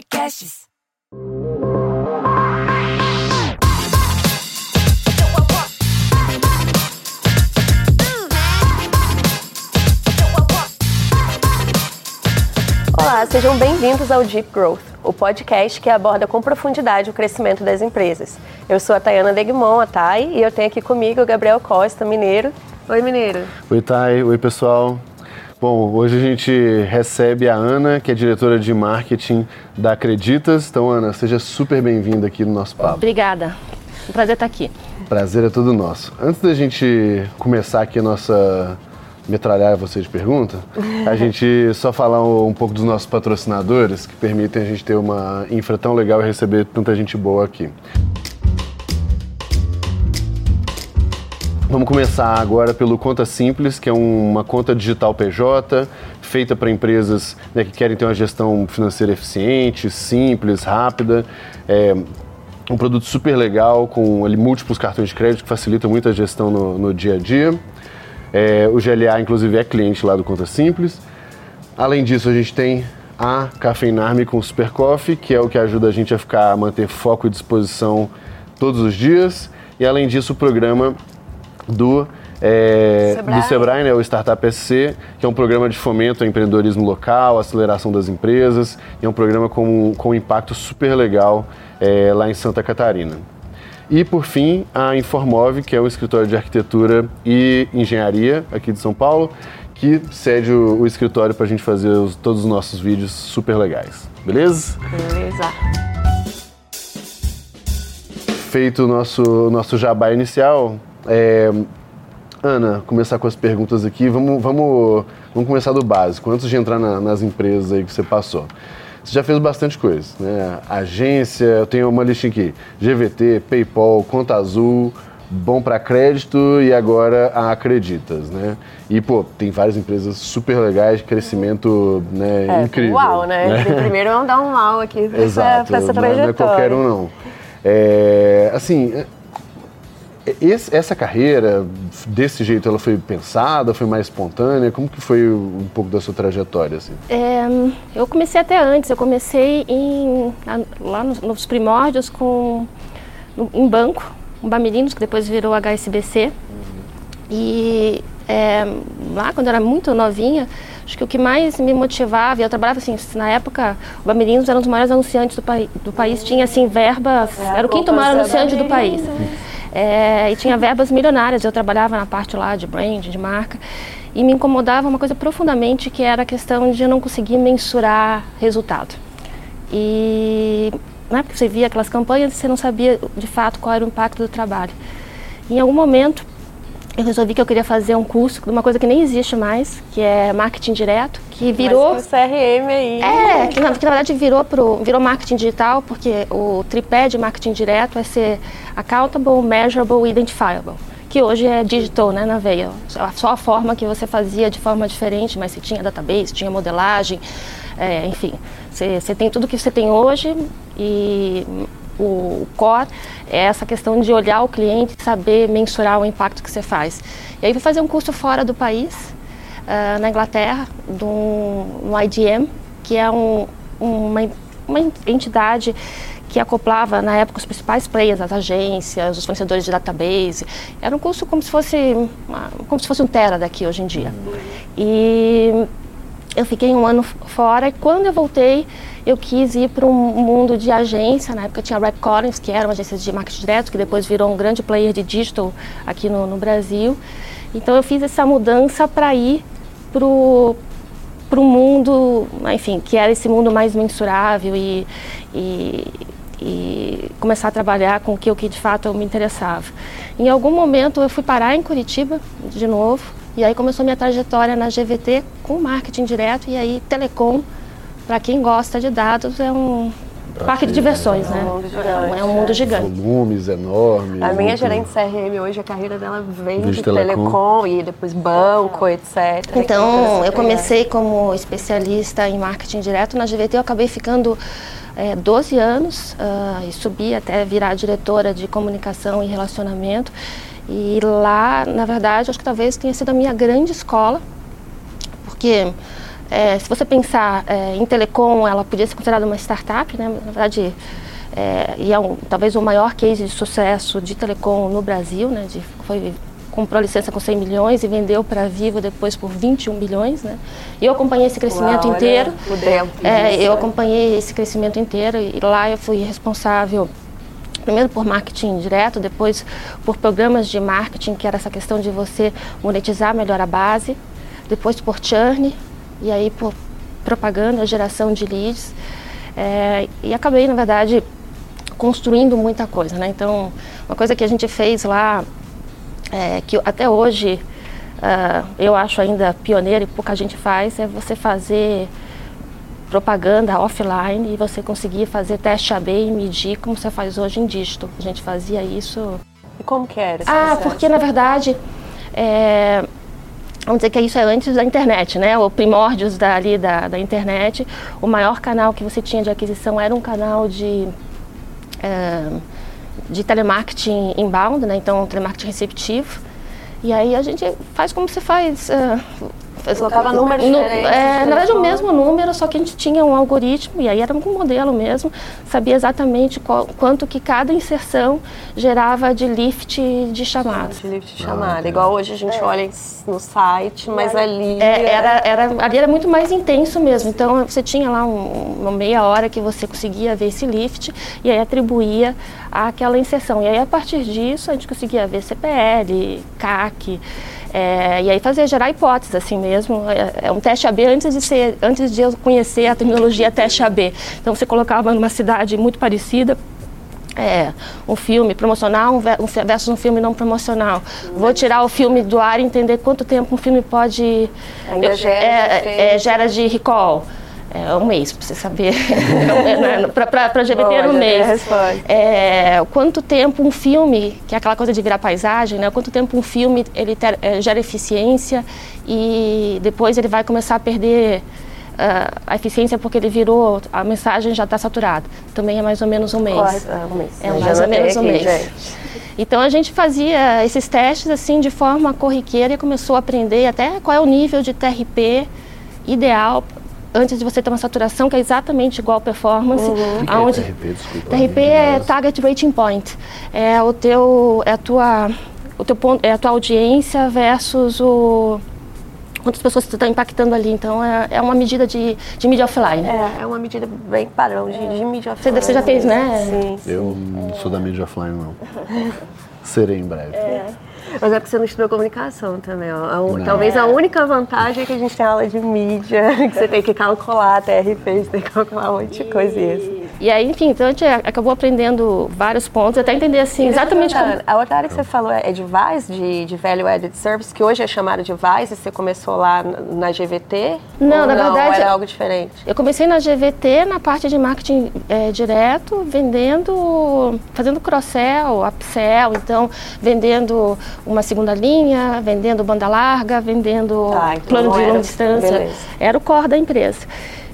Podcasts. Olá, sejam bem-vindos ao Deep Growth, o podcast que aborda com profundidade o crescimento das empresas. Eu sou a Tayana Degmon, a Thay, e eu tenho aqui comigo o Gabriel Costa, mineiro. Oi, mineiro. Oi, Thay. Oi, pessoal. Bom, hoje a gente recebe a Ana, que é diretora de marketing da Acreditas. Então, Ana, seja super bem-vinda aqui no nosso papo. Obrigada. Um prazer estar aqui. Prazer é todo nosso. Antes da gente começar aqui a nossa metralhar você de pergunta, a gente só falar um, um, pouco dos nossos patrocinadores que permitem a gente ter uma infra tão legal e receber tanta gente boa aqui. Vamos começar agora pelo Conta Simples, que é uma conta digital PJ, feita para empresas né, que querem ter uma gestão financeira eficiente, simples, rápida. É um produto super legal, com ali, múltiplos cartões de crédito que facilitam muito a gestão no, no dia a dia. É, o GLA, inclusive, é cliente lá do Conta Simples. Além disso, a gente tem a Cafeinarme com Super Coffee, que é o que ajuda a gente a ficar, a manter foco e disposição todos os dias. E além disso, o programa do, é, Sebrae. do Sebrae, né, o Startup SC, que é um programa de fomento ao empreendedorismo local, aceleração das empresas, e é um programa com, com um impacto super legal é, lá em Santa Catarina. E, por fim, a Informove, que é um escritório de arquitetura e engenharia aqui de São Paulo, que cede o, o escritório para a gente fazer os, todos os nossos vídeos super legais. Beleza? Beleza. Feito o nosso, nosso jabá inicial, é, Ana, começar com as perguntas aqui. Vamos, vamos, vamos começar do básico, antes de entrar na, nas empresas aí que você passou. Você já fez bastante coisa, né? Agência, eu tenho uma listinha aqui: GVT, PayPal, Conta Azul, Bom para Crédito e agora a Acreditas, né? E, pô, tem várias empresas super legais, crescimento né, é, incrível. Uau, né? né? Primeiro vamos dar um mal aqui para essa, essa trajetória. Não é qualquer um, não. É, assim, esse, essa carreira, desse jeito, ela foi pensada, foi mais espontânea? Como que foi um pouco da sua trajetória? Assim? É, eu comecei até antes, eu comecei em, lá nos, nos primórdios com, em banco, um Bamirinos, que depois virou HSBC. Uhum. E é, lá, quando eu era muito novinha, acho que o que mais me motivava, eu trabalhava assim, na época, o Bamirinos era um dos maiores anunciantes do, do país, tinha assim, verbas, é, era o quinto maior anunciante do país. É, e tinha verbas milionárias. Eu trabalhava na parte lá de brand, de marca, e me incomodava uma coisa profundamente que era a questão de eu não conseguir mensurar resultado. E né, porque você via aquelas campanhas você não sabia de fato qual era o impacto do trabalho. Em algum momento eu resolvi que eu queria fazer um curso de uma coisa que nem existe mais, que é marketing direto, que virou Mas CRM aí. É, que na, que na, verdade virou pro virou marketing digital, porque o tripé de marketing direto é ser accountable, measurable e identifiable. Que hoje é digital, né, na veia. Só a forma que você fazia de forma diferente, mas você tinha database, tinha modelagem, é, enfim. Você, você tem tudo que você tem hoje e o core é essa questão de olhar o cliente e saber mensurar o impacto que você faz. E aí fui fazer um curso fora do país, uh, na Inglaterra, no IDM, que é um, uma, uma entidade que acoplava na época os principais players, as agências, os fornecedores de database. Era um curso como se fosse uma, como se fosse um Tera daqui hoje em dia. E eu fiquei um ano fora e quando eu voltei eu quis ir para um mundo de agência. Na época tinha a Rap Collins, que era uma agência de marketing direto, que depois virou um grande player de digital aqui no, no Brasil. Então eu fiz essa mudança para ir para o mundo, enfim, que era esse mundo mais mensurável e, e, e começar a trabalhar com o que, o que de fato me interessava. Em algum momento eu fui parar em Curitiba de novo e aí começou minha trajetória na GVT com marketing direto e aí telecom para quem gosta de dados, é um pra parque de diversões, é, né? Um gigante, é um mundo gigante. Volumes enormes. A minha gerente CRM hoje, a carreira dela vem de, de telecom. telecom. e depois banco, etc. Então, eu comecei como especialista em marketing direto na GVT, eu acabei ficando é, 12 anos uh, e subi até virar diretora de comunicação e relacionamento. E lá, na verdade, acho que talvez tenha sido a minha grande escola, porque é, se você pensar é, em telecom, ela podia ser considerada uma startup, né? Na verdade, é, e é um, talvez o maior case de sucesso de telecom no Brasil, né? De, foi comprou a licença com 100 milhões e vendeu para a Vivo depois por 21 milhões, né? E eu acompanhei esse crescimento Uau, inteiro. O tempo é, disso, eu né? acompanhei esse crescimento inteiro e lá eu fui responsável primeiro por marketing direto, depois por programas de marketing, que era essa questão de você monetizar melhor a base, depois por churn e aí por propaganda, geração de leads. É, e acabei, na verdade, construindo muita coisa, né? Então, uma coisa que a gente fez lá, é, que até hoje ah, eu acho ainda pioneiro e pouca gente faz, é você fazer propaganda offline e você conseguir fazer teste AB e medir como você faz hoje em dígito. A gente fazia isso. E como que era esse Ah, processo? porque na verdade, é, vamos dizer que isso é antes da internet, né? O primórdios da, ali da, da internet. O maior canal que você tinha de aquisição era um canal de é, de telemarketing inbound, né? Então telemarketing receptivo. E aí a gente faz como você faz. é, faz- Colocava números no- diferentes é, de na verdade, o mesmo número, só que a gente tinha um algoritmo, e aí era um modelo mesmo, sabia exatamente qual- quanto que cada inserção gerava de lift de chamadas. De lift de chamada. Igual hoje a gente olha no site, mas ali. É, era, era, ali era muito mais intenso mesmo. Então você tinha lá um- uma meia hora que você conseguia ver esse lift e aí atribuía àquela inserção. E aí a partir disso a gente conseguia ver CPL, CAC. É, e aí fazer gerar hipóteses assim mesmo. É, é um teste AB antes de ser, antes de eu conhecer a terminologia teste AB. Então você colocava numa cidade muito parecida, é, um filme promocional um versus um filme não promocional. Vou tirar o filme do ar e entender quanto tempo um filme pode. Ainda eu- gera é, é, gera de recall. É um mês, para você saber. para GBT era um a mês. É, quanto tempo um filme, que é aquela coisa de virar paisagem, né? Quanto tempo um filme ele ter- é, gera eficiência e depois ele vai começar a perder ah, a eficiência porque ele virou, a mensagem já está saturada. Também é mais ou menos um mês. Correto, é um mês. É mais ou menos um aqui, mês. gente. Então a gente fazia esses testes assim de forma corriqueira e começou a aprender até qual é o nível de TRP ideal antes de você ter uma saturação que é exatamente igual performance. Que é aonde- TRP? Desculpa. TRP é Target Rating Point. É o teu, é a tua, o teu ponto, é a tua audiência versus o quantas pessoas você está impactando ali. Então é, é uma medida de, de mídia offline. É, é uma medida bem padrão de, de mídia Você- você já fez, né? Sim, sim. Eu não sou da mídia offline, não. Serei em breve. Mas é porque você não estudou comunicação também, ó. A. Talvez a única vantagem é que a gente tem aula de mídia, que você tem que calcular TRP, você tem que calcular um monte de coisa e isso. E aí, enfim, então a gente acabou aprendendo vários pontos, até entender assim exatamente como, A outra área que você falou é é de VAS, de, de Value Added Service, que hoje é chamado de VAS, e você começou lá na GVT? Não, na verdade- era algo diferente? Eu comecei na GVT, na parte de marketing eh, direto, vendendo, fazendo cross-sell, upsell, então vendendo uma segunda linha, vendendo banda larga, vendendo Tá, então plano não de longa distância. beleza. Era o core da empresa.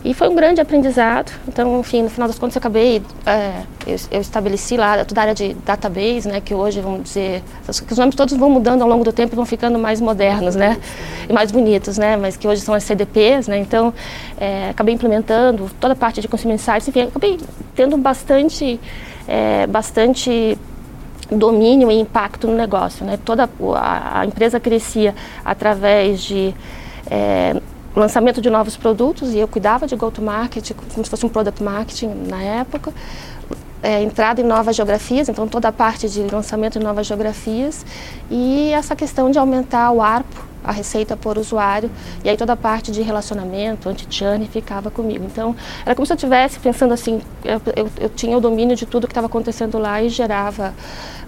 E foi um grande aprendizado. Então, enfim, no final das contas, eu acabei, eh, eu, eu estabeleci lá toda a área de database, né, que hoje, vamos dizer, os, nomes todos vão mudando ao longo do tempo e vão ficando mais modernos, né, e mais bonitos, né, mas que hoje são as CDPs, né, então, eh, acabei implementando toda a parte de consumer insights, enfim, acabei tendo bastante, eh, bastante domínio e impacto no negócio. Né? Toda a, a empresa crescia através de eh, lançamento de novos produtos e eu cuidava de go-to-market como se fosse um product marketing na época. eh, entrada em novas geografias, então toda a parte de lançamento em novas geografias e essa questão de aumentar o ARPO, a receita por usuário, e aí toda a parte de relacionamento, anti-churn ficava comigo. Então era como se eu estivesse pensando assim, eu, eu, eu tinha o domínio de tudo que estava acontecendo lá e gerava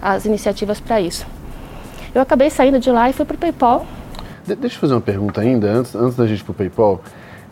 as iniciativas para isso. Eu acabei saindo de lá e fui para o PayPal. De- deixa eu fazer uma pergunta ainda, antes, antes da gente ir pro PayPal.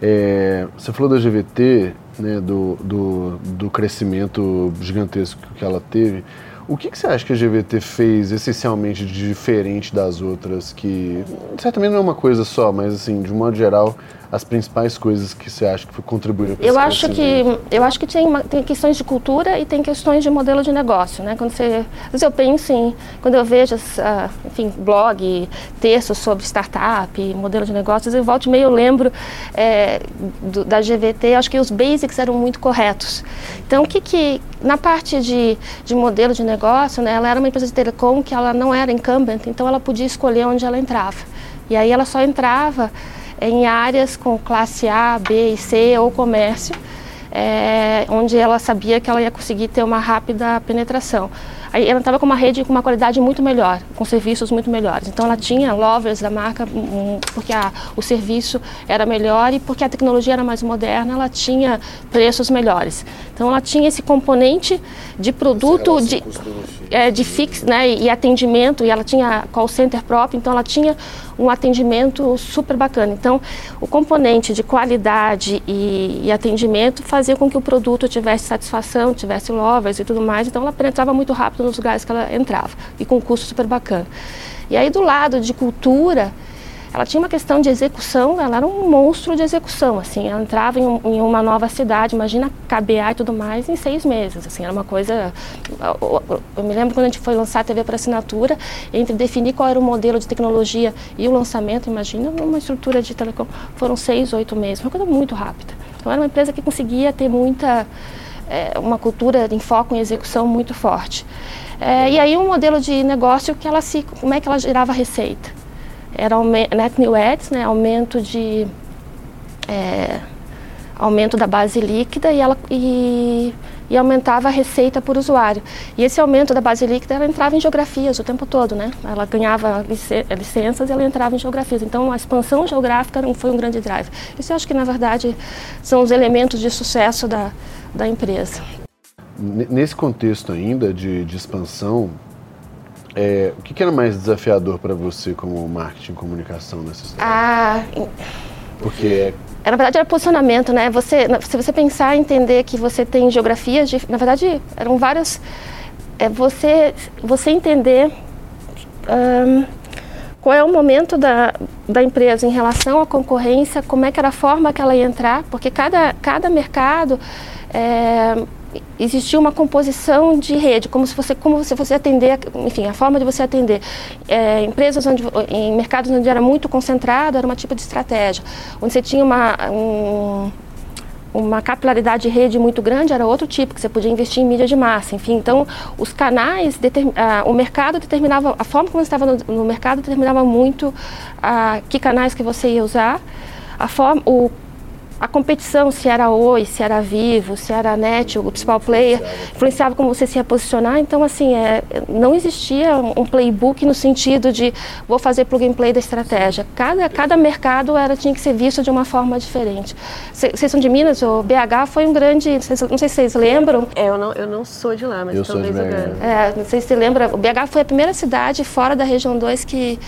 É, você falou da GVT, né, do, do, do crescimento gigantesco que ela teve. O que, que você acha que a GVT fez essencialmente de diferente das outras? Que certamente não é uma coisa só, mas assim, de um modo geral, as principais coisas que você acha que contribuíram para eu acho que eu acho que tem, tem questões de cultura e tem questões de modelo de negócio né? Quando você às vezes eu penso em quando eu vejo uh, enfim blog textos sobre startup modelo de negócios eu volto e meio eu lembro é, do, da GVT acho que os basics eram muito corretos. Então o que que na parte de, de modelo de negócio né ela era uma empresa de telecom que ela não era incumbent então ela podia escolher onde ela entrava. E aí ela só entrava em áreas com classe A, B e C ou comércio, é, onde ela sabia que ela ia conseguir ter uma rápida penetração. Aí ela estava com uma rede com uma qualidade muito melhor, com serviços muito melhores. Então ela tinha lovers da marca, um, porque a, o serviço era melhor e porque a tecnologia era mais moderna, ela tinha preços melhores. Então ela tinha esse componente de produto de, é, de fix, né, e atendimento, e ela tinha call center próprio, então ela tinha um atendimento super bacana. Então, o componente de qualidade e, e, atendimento fazia com que o produto tivesse satisfação, tivesse lovers e tudo mais. Então, ela penetrava muito rápido nos lugares que ela entrava e com um custo super bacana. E aí do lado de cultura, ela tinha uma questão de execução, ela era um monstro de execução, assim, ela entrava em, em uma nova cidade, imagina KBA e tudo mais, em seis meses, assim, era uma coisa, eu, eu me lembro quando a gente foi lançar a TV para assinatura, entre definir qual era o modelo de tecnologia e o lançamento, imagina uma estrutura de telecom, foram seis, oito meses, uma coisa muito rápida. Então era uma empresa que conseguia ter muita é, uma cultura em foco em execução muito forte. É, e aí um modelo de negócio que ela se, como é que ela gerava receita? Era net new ads, né, aumento de é, aumento da base líquida e ela e, e, aumentava a receita por usuário. E esse aumento da base líquida ela entrava em geografias o tempo todo, né? Ela ganhava licenças e ela entrava em geografias. Então a expansão geográfica foi um grande drive. Isso eu acho que na verdade são os elementos de sucesso da da empresa. Nesse contexto ainda de, de expansão, é, o que, que, era mais desafiador para você como marketing e comunicação nessa história? Ah, porque é na verdade era posicionamento, né? Você, se você pensar entender que você tem geografias, de, na verdade eram vários, é você, você entender um, qual é o momento da, da empresa em relação à concorrência, como é que era a forma que ela ia entrar, porque cada, cada mercado é, existia uma composição de rede, como se você, como se você atender, enfim, a forma de você atender é, empresas onde, em mercados onde era muito concentrado, era uma tipo de estratégia, onde você tinha uma um, uma capilaridade de rede muito grande era outro tipo, que você podia investir em mídia de massa, enfim. Então, os canais, ah, o mercado determinava, a forma como você estava no, no mercado determinava muito ah, que canais que você ia usar, a forma, o a competição, se era Oi, se era Vivo, se era Net, o principal player, influenciava como você se ia posicionar. Então, assim, é, não existia um playbook no sentido de vou fazer plug and play da estratégia. Cada, cada mercado era, tinha que ser visto de uma forma diferente. Vocês são de Minas? O BH foi um grande. Não sei se vocês lembram. É, eu não, eu não sou de lá, mas eu talvez sou de BH. É, não sei se você lembra. O BH foi a primeira cidade fora da região 2 que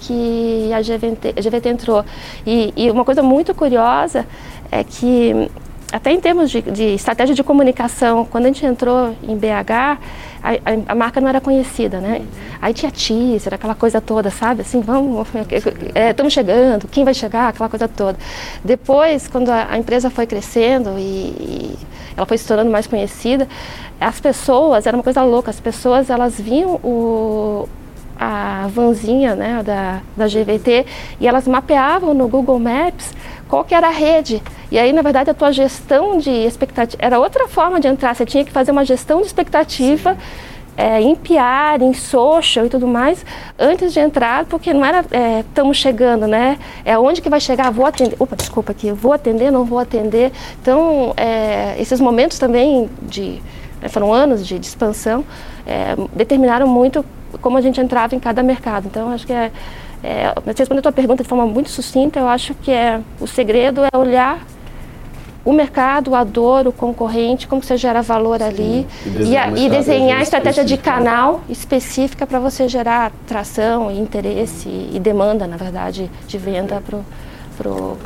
que a GVT, a GVT entrou. E, e, uma coisa muito curiosa é que, até em termos de, de, estratégia de comunicação, quando a gente entrou em BH, a, a, marca não era conhecida, né? Aí tinha teaser, aquela coisa toda, sabe? Assim, vamos, estamos é, chegando, quem vai chegar, aquela coisa toda. Depois, quando a, a empresa foi crescendo e, e ela foi se tornando mais conhecida, as pessoas, era uma coisa louca, as pessoas, elas viam o, a vanzinha né, da, da GVT e elas mapeavam no Google Maps qual que era a rede. E aí, na verdade, a tua gestão de expectativa era outra forma de entrar. Você tinha que fazer uma gestão de expectativa é, em PR, em social e tudo mais, antes de entrar, porque não era estamos é, chegando, né? É onde que vai chegar, vou atender. Opa, desculpa aqui, vou atender, não vou atender. Então, é, esses momentos também de. Né, foram anos de, de expansão, determinaram muito como a gente entrava em cada mercado. Então, acho que é, é respondendo a tua pergunta de forma muito sucinta, eu acho que é o segredo é olhar o mercado, a dor, o concorrente, como você gera valor Sim. ali e desenhar, e, a, e desenhar a estratégia de canal específica para você gerar tração e interesse e demanda, na verdade, de venda para o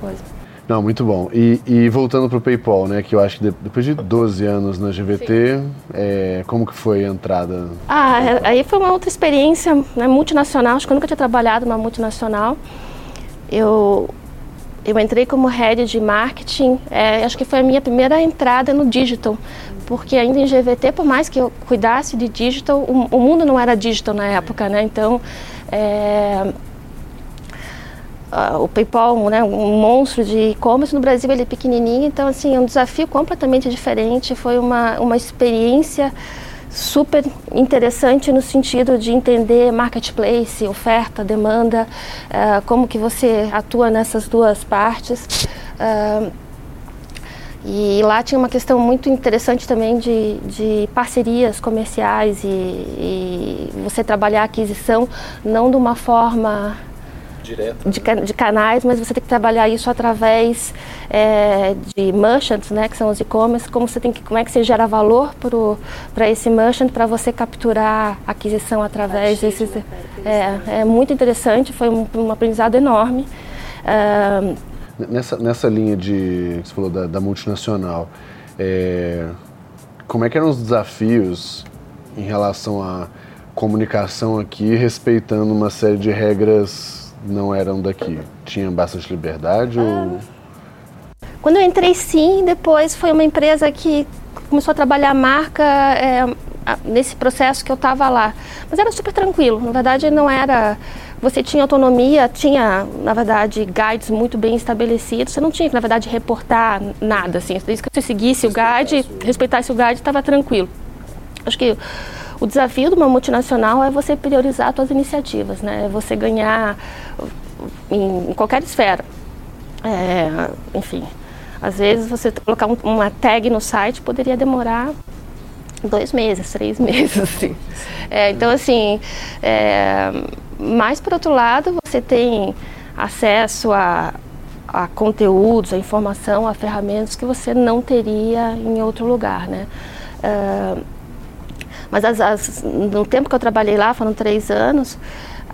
coisa. Não, muito bom. E, e voltando para o PayPal, né, que eu acho que depois de 12 anos na GVT, é, como que foi a entrada? Ah, é, aí foi uma outra experiência né, multinacional, acho que eu nunca tinha trabalhado numa multinacional. Eu eu entrei como head de marketing, é, acho que foi a minha primeira entrada no digital, porque ainda em GVT, por mais que eu cuidasse de digital, o, o mundo não era digital na época, né? Então, é, o PayPal, né, um monstro de e-commerce no Brasil ele é pequenininho, então assim é um desafio completamente diferente. Foi uma, uma experiência super interessante no sentido de entender marketplace, oferta, demanda, uh, como que você atua nessas duas partes. Uh, e lá tinha uma questão muito interessante também de, de parcerias comerciais e, e você trabalhar a aquisição não de uma forma Direto. De, de, canais, mas você tem que trabalhar isso através é, de merchants, né, que são os e-commerce, como você tem que, como é que você gera valor para esse merchant para você capturar aquisição através desses. É, é muito interessante, foi um, um aprendizado enorme. Uh, nessa, nessa linha de que você falou da, da multinacional, é, como é que eram os desafios em relação à comunicação aqui, respeitando uma série de regras não eram daqui? Tinham bastante liberdade ah. ou... Quando eu entrei, sim. Depois foi uma empresa que começou a trabalhar a marca é, nesse processo que eu estava lá. Mas era super tranquilo. Na verdade, não era... Você tinha autonomia, tinha, na verdade, guides muito bem estabelecidos. Você não tinha que, na verdade, reportar nada, assim. Desde que você seguisse o guide, respeitasse o guide, estava tranquilo. Acho que o desafio de uma multinacional é você priorizar suas iniciativas, né? É você ganhar em, em qualquer esfera. É, enfim, às vezes você colocar um, uma tag no site poderia demorar dois meses, três meses, assim. É, então, assim, é, mas por outro lado, você tem acesso a, a conteúdos, a informação, a ferramentas que você não teria em outro lugar, né? Uh, mas as, as, no tempo que eu trabalhei lá, foram três anos,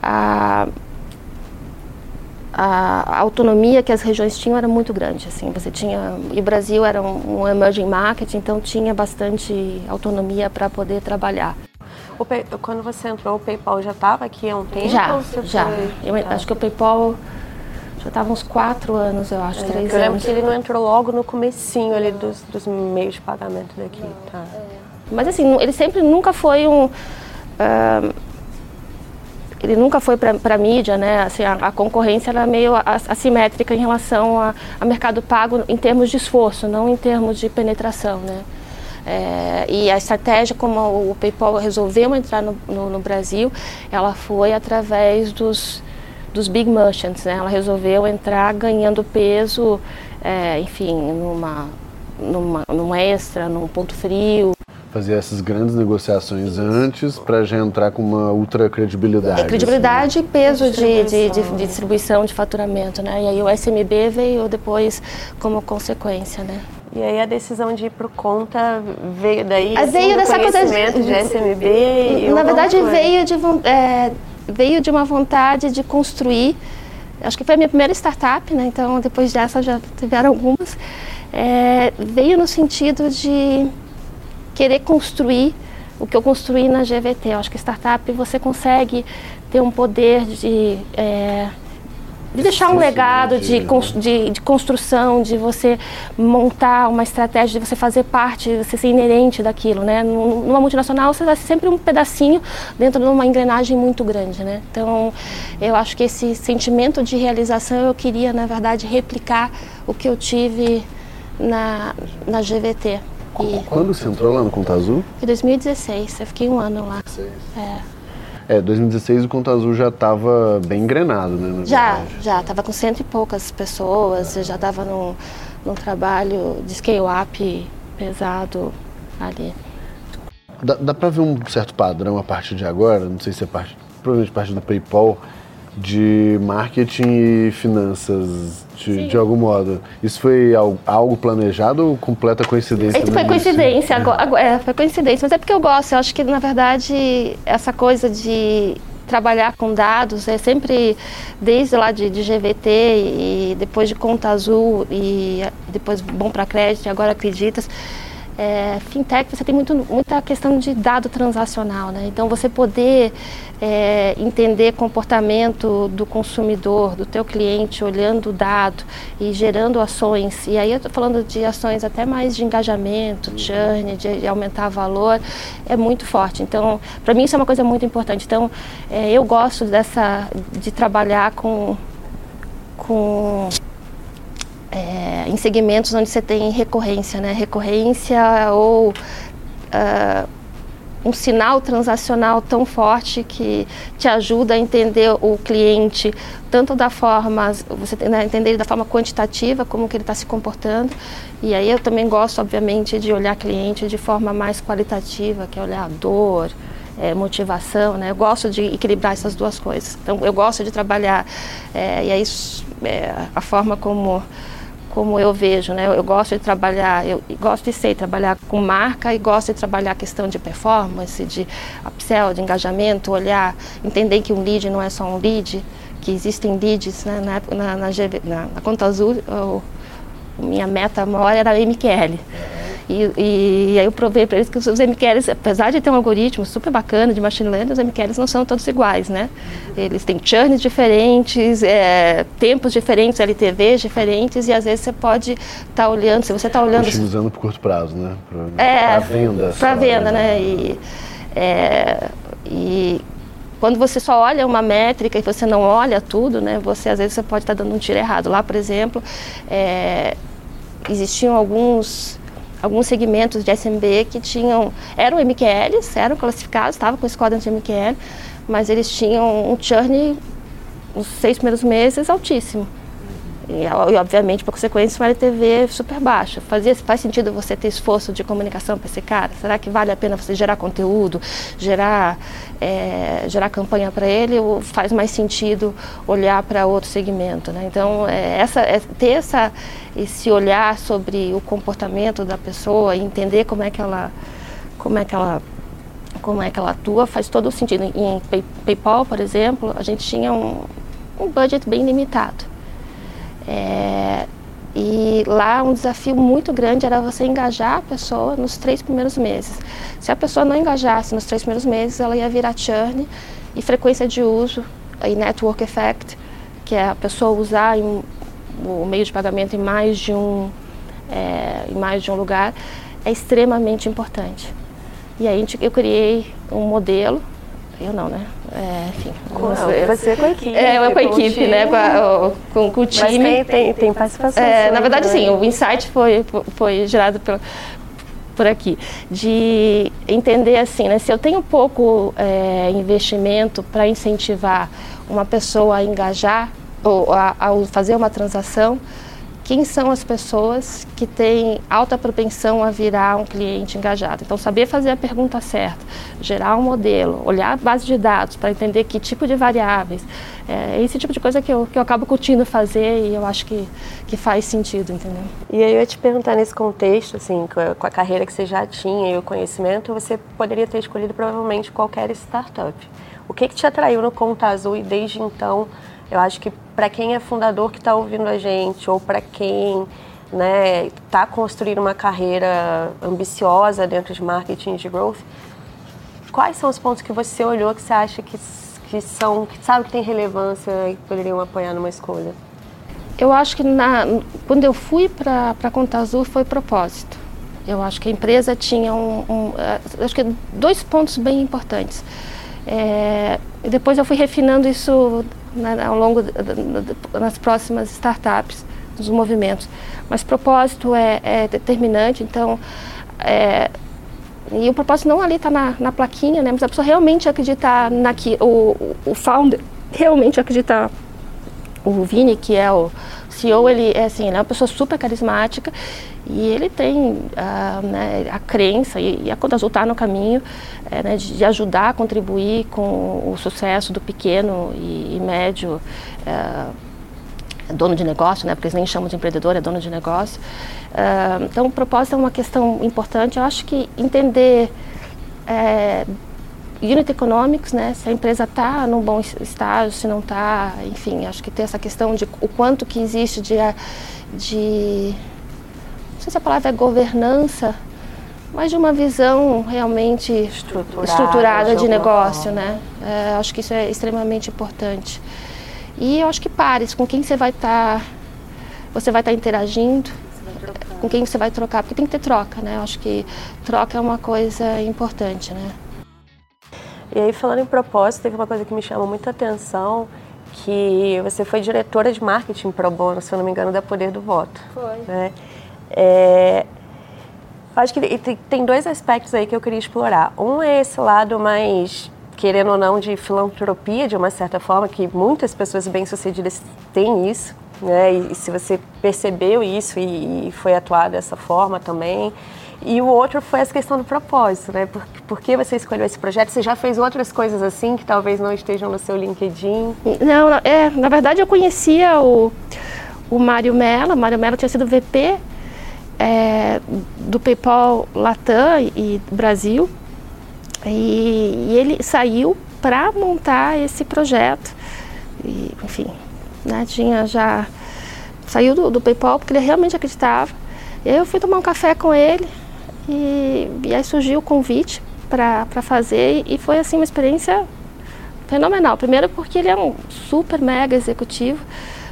a, a, autonomia que as regiões tinham era muito grande. Assim, você tinha, e o Brasil era um, um emerging market, então tinha bastante autonomia para poder trabalhar. Pay, quando você entrou, o PayPal já estava aqui há um tempo? Já, já. Eu, acho que o PayPal já estava uns quatro anos, eu acho, é, três eu anos. Eu lembro que ele não entrou logo no comecinho ali dos, dos meios de pagamento daqui. Tá. É. Mas assim, ele sempre nunca foi um. Uh, ele nunca foi para a mídia, né? Assim, a, a, concorrência era meio assimétrica em relação a, a, mercado pago em termos de esforço, não em termos de penetração, né? É, e a estratégia como o PayPal resolveu entrar no, no, no Brasil, ela foi através dos, dos big merchants, né? Ela resolveu entrar ganhando peso, é, enfim, numa, numa, num extra, num ponto frio, fazer essas grandes negociações antes para já entrar com uma ultra credibilidade. É, credibilidade assim. e peso de, de, de, de, distribuição de faturamento, né? E aí o SMB veio depois como consequência, né? E aí a decisão de ir para conta veio daí, assim, veio dessa coisa de, de SMB? Na verdade veio de, é, veio de uma vontade de construir. Acho que foi a minha primeira startup, né? Então depois dessa já tiveram algumas. É, veio no sentido de querer construir o que eu construí na GVT. Eu acho que startup você consegue ter um poder de, é, de deixar um legado de, de, de, construção, de você montar uma estratégia, de você fazer parte, de você ser inerente daquilo. Né? Numa multinacional você vai sempre um pedacinho dentro de uma engrenagem muito grande. Né? Então eu acho que esse sentimento de realização eu queria, na verdade, replicar o que eu tive na, na GVT. E... Quando você entrou lá no Conta Azul? Em 2016, eu fiquei um ano lá. É. É, 2016 o Conta Azul já estava bem engrenado, né? Já, verdade. já. Estava com cento e poucas pessoas, é. já estava num, num trabalho de scale-up pesado ali. Dá, dá para ver um certo padrão a partir de agora, não sei se é parte, provavelmente parte do PayPal, de marketing e finanças de, de, algum modo. Isso foi algo planejado ou completa coincidência? Isso foi coincidência, agora, é, foi coincidência, mas é porque eu gosto, eu acho que na verdade essa coisa de trabalhar com dados é sempre desde lá de, de GVT e depois de Conta Azul e depois Bom para Crédito e agora Acreditas, é, fintech você tem muito, muita questão de dado transacional, né? Então você poder é, entender comportamento do consumidor, do teu cliente, olhando o dado e gerando ações. E aí eu estou falando de ações até mais de engajamento, churn, de, de aumentar valor, é muito forte. Então, para mim isso é uma coisa muito importante. Então, é, eu gosto dessa de trabalhar com com é, em segmentos onde você tem recorrência, né? Recorrência ou uh, um sinal transacional tão forte que te ajuda a entender o cliente tanto da forma você né, entender da forma quantitativa como que ele está se comportando. E aí eu também gosto obviamente de olhar cliente de forma mais qualitativa que é olhar a dor é, motivação né? Eu gosto de equilibrar essas duas coisas. Então eu gosto de trabalhar é, e aí é, a forma como como eu vejo, né? Eu gosto de trabalhar, eu gosto de ser trabalhar com marca e gosto de trabalhar a questão de performance, de upsell, de engajamento, olhar, entender que um lead não é só um lead, que existem leads, né? Na, na, na, na, na conta azul, eu, minha meta maior era a MQL. E, e, aí eu provei para eles que os MQLs, apesar de ter um algoritmo super bacana de machine learning, os MQLs não são todos iguais, né? Eles têm churns diferentes, é, tempos diferentes, LTVs diferentes, e às vezes você pode estar tá olhando, se você está olhando... Utilizando por curto prazo, né? Para é, venda. Para venda, né? E, é, e quando você só olha uma métrica e você não olha tudo, né? Você às vezes você pode estar tá dando um tiro errado. Lá, por exemplo, é, existiam alguns alguns segmentos de SMB que tinham, eram MQLs, eram classificados, estavam com escola de MQL, mas eles tinham um churn nos seis primeiros meses altíssimo. E, e, obviamente, por consequência, uma LTV super baixa. Fazia, faz sentido você ter esforço de comunicação para esse cara? Será que vale a pena você gerar conteúdo, gerar, é, gerar campanha para ele, ou faz mais sentido olhar para outro segmento? Né? Então, é, essa, é, ter essa, esse olhar sobre o comportamento da pessoa, entender como é que ela, como é que ela como é que ela atua, faz todo o sentido. Em PayPal, por exemplo, a gente tinha um, um budget bem limitado. É, e lá um desafio muito grande era você engajar a pessoa nos três primeiros meses. Se a pessoa não engajasse nos três primeiros meses, ela ia virar churn e frequência de uso e network effect, que é a pessoa usar em, o meio de pagamento em mais de um é, em mais de um lugar, é extremamente importante. E aí eu criei um modelo eu não, né? É, enfim. Com, você com a equipe. É, eu com a equipe, né? Com, a, com, com, o time. Mas tem, tem, tem participação. É, na verdade, sim. O insight foi, foi gerado por, por aqui. De entender assim, né? Se eu tenho pouco é, investimento para incentivar uma pessoa a engajar ou a, a fazer uma transação, quem são as pessoas que têm alta propensão a virar um cliente engajado. Então, saber fazer a pergunta certa, gerar um modelo, olhar a base de dados para entender que tipo de variáveis, é esse tipo de coisa que eu, que eu acabo curtindo fazer e eu acho que, que faz sentido, entendeu? E aí eu ia te perguntar nesse contexto, assim, com a carreira que você já tinha e o conhecimento, você poderia ter escolhido provavelmente qualquer startup. O que, que te atraiu no Conta Azul e desde então eu acho que para quem é fundador que está ouvindo a gente, ou para quem está né, tá construindo uma carreira ambiciosa dentro de marketing de growth, quais são os pontos que você olhou que você acha que, que são, que sabe que tem relevância e poderiam apoiar numa escolha? Eu acho que na, quando eu fui para a Conta Azul foi propósito. Eu acho que a empresa tinha um, um eh, acho que dois pontos bem importantes. É, depois eu fui refinando isso né, ao longo das próximas startups, dos movimentos. Mas propósito é, é determinante, então é, e o propósito não ali está na, na, plaquinha, né? Mas a pessoa realmente acreditar naquilo, o, o founder realmente acreditar. O Vini, que é o CEO, ele é assim, ele é uma pessoa super carismática e ele tem uh, né, a crença e, e a Conta Azul está no caminho é, né, de, de, ajudar a contribuir com o sucesso do pequeno e, e médio uh, dono de negócio, né, porque eles nem chamam de empreendedor, é dono de negócio. Uh, então, o propósito é uma questão importante. Eu acho que entender é, unit economics, né, se a empresa está num bom estágio, se não está, enfim, acho que tem essa questão de o quanto que existe de, de sei se a palavra é governança, mas de uma visão realmente estruturada, estruturada de negócio, né? É, acho que isso é extremamente importante. E eu acho que pares com quem você vai estar, tá, você vai estar tá interagindo, com quem você vai trocar, porque tem que ter troca, né? Eu acho que troca é uma coisa importante, né? E aí falando em propósito, teve uma coisa que me chamou muita atenção, que você foi diretora de marketing pro bono, se eu não me engano, da Poder do Voto. Foi. Né? É, acho que tem dois aspectos aí que eu queria explorar. Um é esse lado mais, querendo ou não, de filantropia, de uma certa forma, que muitas pessoas bem-sucedidas têm isso, né? E, se você percebeu isso e, foi atuado dessa forma também. E o outro foi essa questão do propósito, né? Por, por que você escolheu esse projeto? Você já fez outras coisas assim que talvez não estejam no seu LinkedIn? Não, é, na verdade eu conhecia o, o Mário Mello. O Mário Mello tinha sido VP é, do PayPal Latam e Brasil. E, e ele saiu para montar esse projeto. E, enfim, né, tinha já saiu do, do, PayPal porque ele realmente acreditava. E aí eu fui tomar um café com ele e, e aí surgiu o convite para fazer e foi assim uma experiência fenomenal. Primeiro porque ele é um super mega executivo,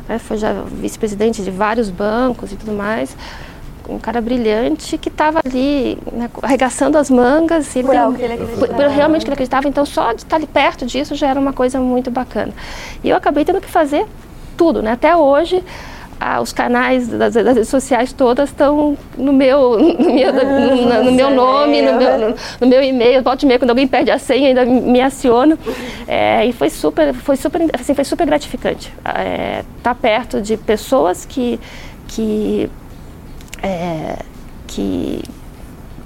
né, foi já vice-presidente de vários bancos e tudo mais um cara brilhante que estava ali né, arregaçando as mangas. E por, tem, que ele por, por realmente que ele acreditava. Então, só de estar ali perto disso já era uma coisa muito bacana. E eu acabei tendo que fazer tudo, né? Até hoje, ah, os canais das, das, redes sociais todas estão no meu, no meu, no, no meu nome, no meu, no, no meu e-mail. Volte e-mail, quando alguém perde a senha, ainda me aciona. É, e foi super, foi super, assim, foi super gratificante. Estar é, tá perto de pessoas que, que é, que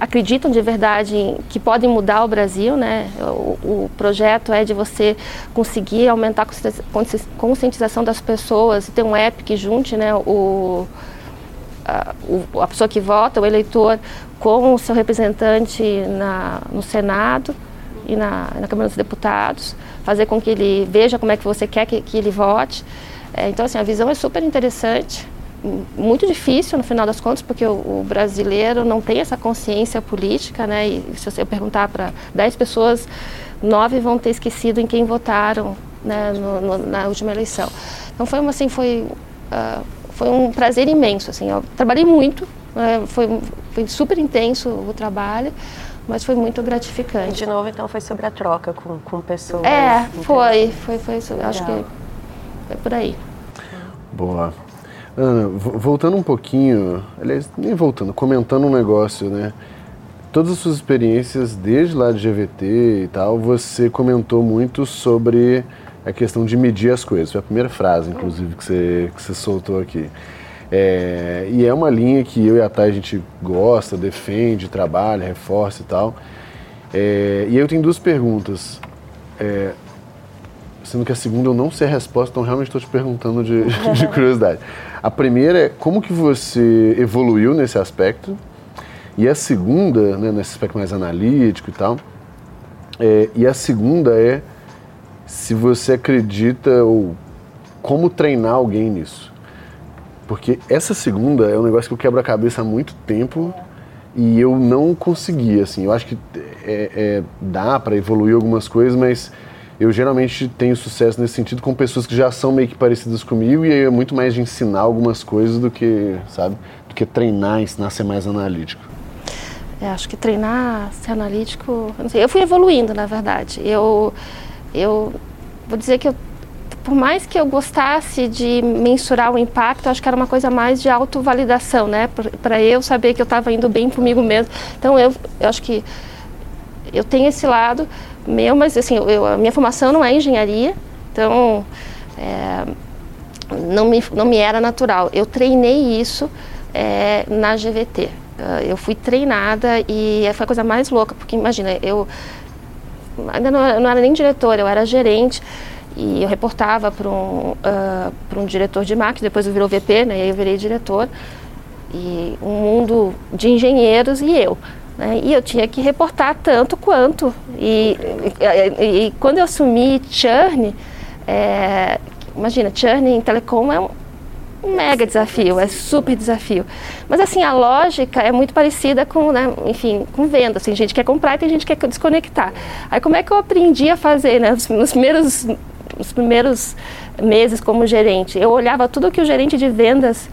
acreditam de verdade que podem mudar o Brasil, né? O, o, projeto é de você conseguir aumentar a conscientização das pessoas ter um app que junte, né? O, a, o, a pessoa que vota, o eleitor, com o seu representante na, no Senado e na, na Câmara dos Deputados, fazer com que ele veja como é que você quer que, que ele vote. É, então, assim, a visão é super interessante muito difícil no final das contas, porque o, o, brasileiro não tem essa consciência política, né? E se você perguntar para 10 pessoas, nove vão ter esquecido em quem votaram né, no, no, na última eleição. Então foi assim, foi, uh, foi um prazer imenso, assim. Eu trabalhei muito, né, foi, foi super intenso o trabalho, mas foi muito gratificante. E de novo, então, foi sobre a troca com, com pessoas. É, foi, foi, foi, foi acho que foi por aí. Boa. Ana, voltando um pouquinho, aliás, nem voltando, comentando um negócio, né? Todas as suas experiências, desde lá de GVT e tal, você comentou muito sobre a questão de medir as coisas. Foi a primeira frase, inclusive, que você, que você soltou aqui. É, e é uma linha que eu e a Thay a gente gosta, defende, trabalha, reforça e tal. É, e eu tenho duas perguntas. É, sendo que a segunda eu não sei a resposta, então realmente estou te perguntando de, de curiosidade. A primeira é como que você evoluiu nesse aspecto e a segunda, né, nesse aspecto mais analítico e tal, é, e a segunda é se você acredita ou como treinar alguém nisso. Porque essa segunda é um negócio que eu quebro a cabeça há muito tempo e eu não consegui, assim. Eu acho que é, é, dá para evoluir algumas coisas, mas eu geralmente tenho sucesso nesse sentido com pessoas que já são meio que parecidas comigo e aí é muito mais de ensinar algumas coisas do que, sabe, do que treinar, ensinar a ser mais analítico. É, acho que treinar, ser analítico, eu, sei, eu fui evoluindo, na verdade. Eu, eu vou dizer que eu, por mais que eu gostasse de mensurar o impacto, acho que era uma coisa mais de autovalidação, né? Para eu saber que eu estava indo bem comigo mesmo. Então eu, eu acho que eu tenho esse lado, meu, mas assim, eu, a minha formação não é engenharia, então é, não, me, não me era natural. Eu treinei isso é, na GVT. Ah, eu fui treinada e foi a coisa mais louca, porque imagina, eu ainda não, não era nem diretora, eu era gerente e eu reportava para um, uh, um diretor de marketing, depois eu virou VP, né, e aí eu virei diretor. E um mundo de engenheiros e eu. Né? E eu tinha que reportar tanto quanto. E, e, e quando eu assumi churn, é, imagina, churn em telecom é um, mega desafio, é super desafio. Mas assim, a lógica é muito parecida com, né, enfim, com venda. Assim, gente quer comprar e tem gente que quer desconectar. Aí como é que eu aprendi a fazer, né? Nos primeiros, nos primeiros meses como gerente, eu olhava tudo que o gerente de vendas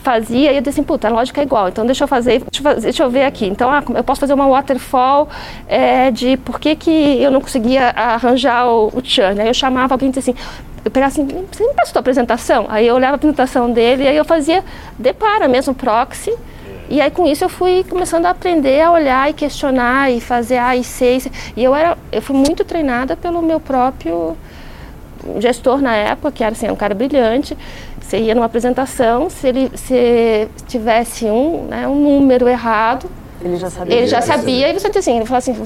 fazia e eu disse assim, puta, a lógica é igual, então deixa eu fazer, deixa eu, ver aqui. Então, ah, eu posso fazer uma waterfall é, de por que, que eu não conseguia arranjar o, o churn. Aí eu chamava alguém e disse assim, eu pegava assim, você me passou a apresentação? Aí eu olhava a apresentação dele aí eu fazia depara mesmo, proxy. E aí com isso eu fui começando a aprender a olhar e questionar e fazer A e C. E eu, era, eu fui muito treinada pelo meu próprio gestor na época, que era assim, um cara brilhante. Você ia numa apresentação, se ele se tivesse um, né, um número errado, ele já sabia. Ele já sabia e você assim, ele falou assim,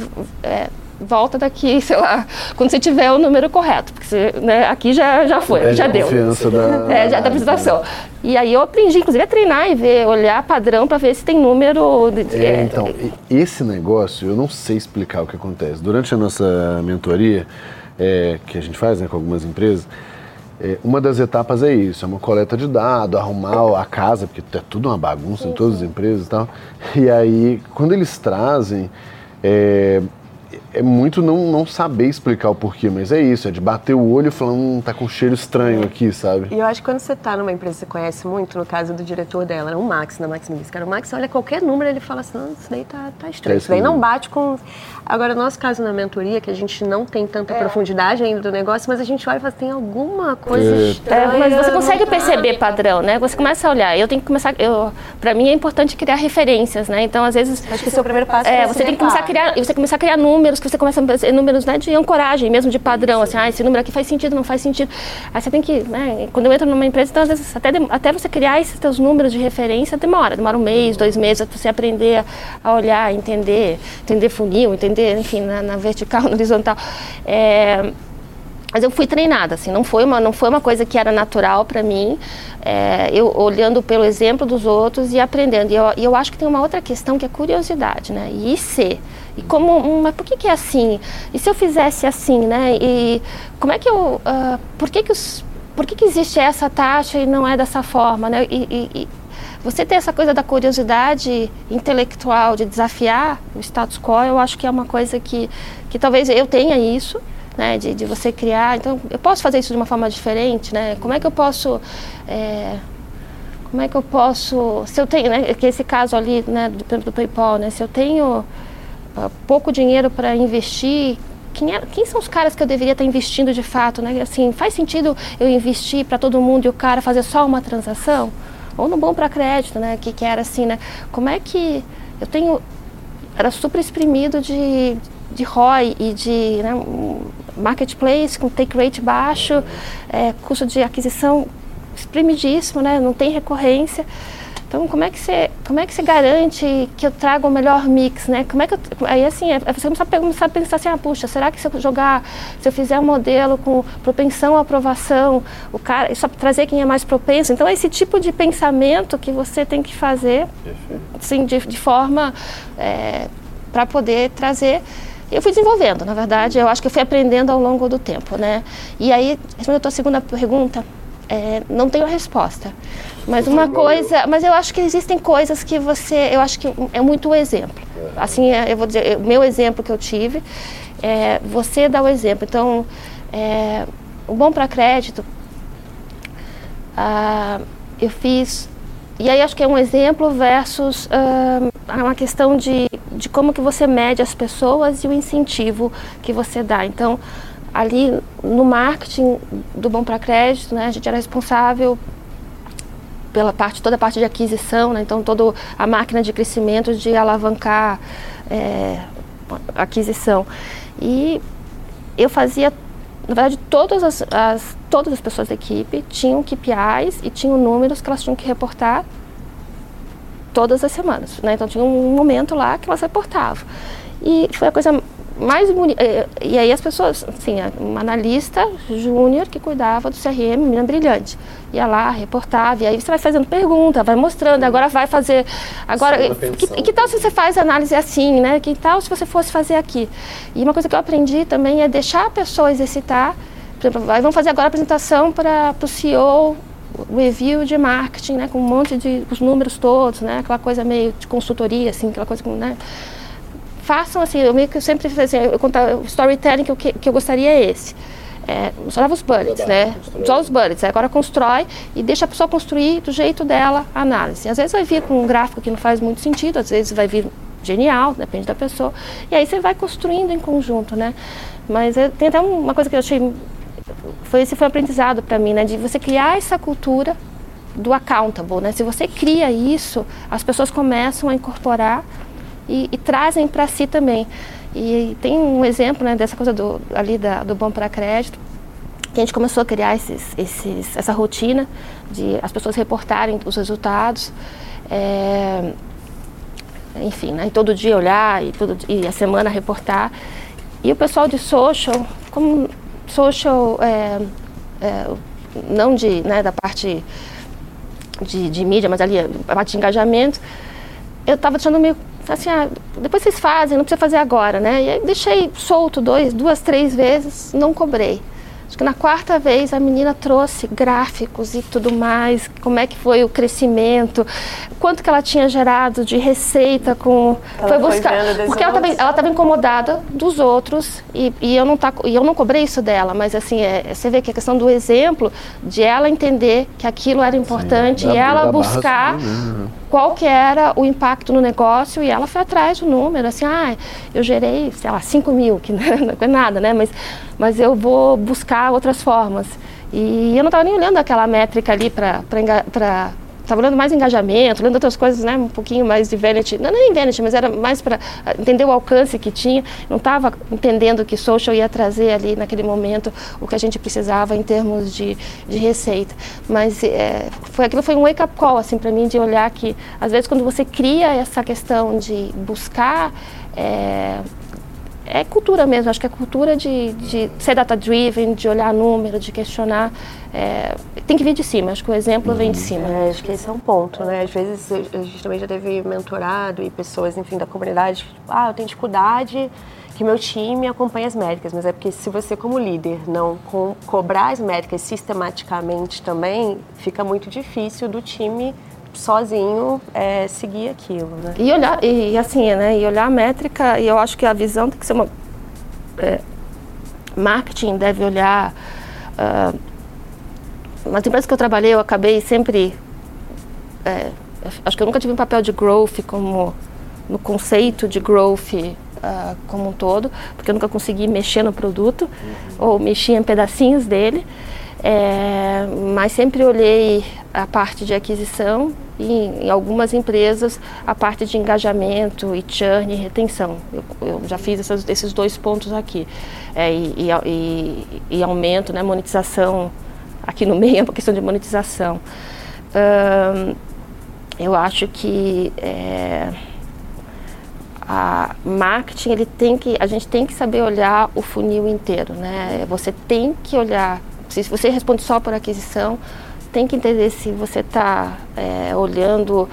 é, volta daqui, sei lá, quando você tiver o número correto, porque você, né, aqui já, já foi, É, já de deu. confiança da- É, já da apresentação. E aí eu aprendi, inclusive, a treinar e ver, olhar padrão para ver se tem número. De, de- É, então, esse negócio, eu não sei explicar o que acontece. Durante a nossa mentoria, é, que a gente faz né, com algumas empresas, é, uma das etapas é isso, é uma coleta de dados, arrumar a casa, porque é tudo uma bagunça em todas as empresas e tal. E aí, quando eles trazem, é, é muito não, não saber explicar o porquê, mas é isso, é de bater o olho e falar, hum, tá com um cheiro estranho aqui, sabe? E eu acho que quando você está numa empresa que você conhece muito, no caso do diretor dela, era o Max, da Max Miss, cara, o Max olha qualquer número ele fala assim, não, isso daí tá, tá estranho, É isso daí não bate com... Agora, no nosso caso na mentoria, que a gente não tem tanta profundidade ainda do negócio, mas a gente olha e fala, tem alguma coisa É. estranha. É, mas você consegue tá- perceber padrão, né? Você começa a olhar. Eu tenho que começar. Eu, para mim é importante criar referências, né? Então às vezes Acho que esse é o primeiro passo. É, pra você tem que começar a criar, você começar a criar números, que você começa a fazer números né, de ancoragem, mesmo de padrão, assim, ah, esse número aqui faz sentido, não faz sentido. Aí você tem que, né, quando eu entro numa empresa, então às vezes até, até você criar esses teus números de referência demora, demora um mês, dois meses, para você aprender a, a olhar, entender, entender funil, entender, enfim, na, na vertical, na horizontal. É, mas eu fui treinada, assim, não foi uma, não foi uma coisa que era natural para mim. É, eu olhando pelo exemplo dos outros e aprendendo. E eu, e eu acho que tem uma outra questão que é curiosidade, né? E ser. E como, hum, mas por que, que é assim? E se eu fizesse assim, né? E como é que eu, ah, por que que os, por que que existe essa taxa e não é dessa forma, né? E, e- e você ter essa coisa da curiosidade intelectual de desafiar o status quo, eu acho que é uma coisa que, que talvez eu tenha isso, né, de, de você criar. Então, eu posso fazer isso de uma forma diferente, né? Como é que eu posso é, como é que eu posso, se eu tenho, né, que esse caso ali, né, do, do PayPal, né, se eu tenho ah, pouco dinheiro para investir, quem, é- quem são os caras que eu deveria estar investindo de fato, né? Assim, faz sentido eu investir para todo mundo e o cara fazer só uma transação? Ou no bom para crédito, né, que, que era assim, né? Como é que eu tenho era super exprimido de, de ROI e de né, marketplace com take rate baixo, é, custo de aquisição exprimidíssimo, né, não tem recorrência. Então, como é que você, como é que você garante que eu traga o melhor mix, né? Como é que eu, aí assim, é, você começar a, começar a pensar assim, ah, puxa, será que se eu jogar, se eu fizer um modelo com propensão à aprovação, o cara, só trazer quem é mais propenso. Então, é esse tipo de pensamento que você tem que fazer assim, de, de forma para poder trazer. Eu fui desenvolvendo, na verdade, eu acho que eu fui aprendendo ao longo do tempo, né? E aí, respondendo a tua segunda pergunta, é, não tenho a resposta. Mas uma coisa, mas eu acho que existem coisas que você, eu acho que é muito o exemplo. Assim, é, eu vou dizer, o meu exemplo que eu tive, é, você dá o exemplo. Então, é, o bom para crédito, ah, eu fiz e aí acho que é um exemplo versus ah, uma questão de, de como que você mede as pessoas e o incentivo que você dá. Então, ali no marketing do Bom para Crédito, né, a gente era responsável pela parte, toda a parte de aquisição, né, então toda a máquina de crescimento de alavancar é, aquisição. E eu fazia, na verdade, todas as, as, todas as pessoas da equipe tinham KPIs e tinham números que elas tinham que reportar todas as semanas. Né? Então tinha um momento lá que elas reportavam. E foi a coisa mais bonita. E aí as pessoas, assim, uma analista júnior que cuidava do CRM, menina brilhante. Ia lá, reportava, e aí você vai fazendo pergunta, vai mostrando, agora vai fazer. Agora, que, que tal se você faz análise assim, né? Que tal se você fosse fazer aqui? E uma coisa que eu aprendi também é deixar a pessoa exercitar. Por exemplo, vai- vamos fazer agora a apresentação para o CEO review de marketing, né, com um monte de os números todos, né, aquela coisa meio de consultoria, assim, aquela coisa, né, façam assim, eu meio que sempre assim, eu contar o storytelling que eu, que eu gostaria é esse. É, só os bullets, né? Só os bullets. Agora constrói e deixa a pessoa construir do jeito dela a análise. Às vezes vai vir com um gráfico que não faz muito sentido, às vezes vai vir genial, depende da pessoa. E aí você vai construindo em conjunto, né? Mas eu, tem até uma coisa que eu achei foi esse foi um aprendizado para mim, né, de você criar essa cultura do accountable, né? Se você cria isso, as pessoas começam a incorporar e, e trazem para si também. E tem um exemplo, né, dessa coisa do ali da, do bom para crédito, que a gente começou a criar esses, esses, essa rotina de as pessoas reportarem os resultados. É, enfim, né, e todo dia olhar e, todo, e a semana reportar. E o pessoal de social, como social, é, é, não de, né, da parte de, de, mídia, mas ali a parte de engajamento, eu estava achando meio assim, ah, depois vocês fazem, não precisa fazer agora, né? E aí deixei solto dois, duas, três vezes, não cobrei. Acho que na quarta vez a menina trouxe gráficos e tudo mais, como é que foi o crescimento, quanto que ela tinha gerado de receita com ela foi buscar porque ela estava incomodada dos outros e, e, eu não tá e eu não cobrei isso dela, mas assim é, você vê que a questão do exemplo de ela entender que aquilo era importante Sim, e ela buscar né? qual que era o impacto no negócio e ela foi atrás do número, assim, ah, eu gerei, sei lá, 5 mil, que não é nada, né? Mas, mas eu vou buscar outras formas. E eu não estava nem olhando aquela métrica ali para estava olhando mais engajamento, olhando outras coisas, né, um pouquinho mais de vanity, não nem vanity, mas era mais para entender o alcance que tinha, não estava entendendo que social ia trazer ali naquele momento o que a gente precisava em termos de, de receita, mas é, foi aquilo foi um wake up call assim para mim de olhar que às vezes quando você cria essa questão de buscar é, é cultura mesmo, acho que é cultura de, de ser data-driven, de olhar número, de questionar. É, tem que vir de cima, acho que o exemplo vem de uhum. cima. É, acho que esse é um ponto, né? Às vezes a gente também já teve mentorado e pessoas, enfim, da comunidade, ah, eu tenho dificuldade que meu time acompanhe as métricas, mas é porque se você como líder não co cobrar as métricas sistematicamente também, fica muito difícil do time sozinho é, seguir aquilo, né? E olhar, e assim, né? E olhar a métrica, e eu acho que a visão tem que ser uma. É, marketing deve olhar. Uh, nas empresas que eu trabalhei, eu acabei sempre. É, acho que eu nunca tive um papel de growth como no conceito de growth uh, como um todo, porque eu nunca consegui mexer no produto uhum. ou mexer em pedacinhos dele. É, mas sempre olhei a parte de aquisição e em algumas empresas a parte de engajamento e churn e retenção. Eu, eu já fiz essas, esses dois pontos aqui. É, e, e, e, aumento, né, monetização, aqui no meio é uma questão de monetização. eu acho que é, a marketing ele tem que a gente tem que saber olhar o funil inteiro né você tem que olhar se você responde só por aquisição, tem que entender se você está é, olhando,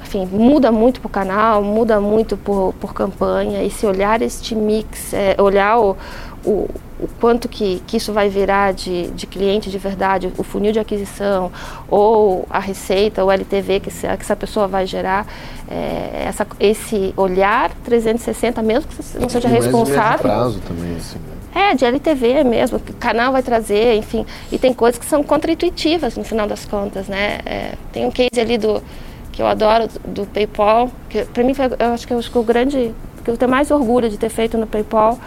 enfim, muda muito para o canal, muda muito por, por campanha, e se olhar este mix, é, olhar o, o, o, quanto que, que isso vai virar de, de cliente de verdade, o funil de aquisição, ou a receita, o LTV que, se, que essa pessoa vai gerar, é, essa, esse olhar 360, mesmo que você não seja responsável. prazo também, assim, né? É, de LTV mesmo, o canal vai trazer, enfim. E tem coisas que são contraintuitivas no final das contas, né? É, tem um case ali do que eu adoro do PayPal, que para mim foi, eu acho que, eu, acho que o grande, que eu tenho mais orgulho de ter feito no PayPal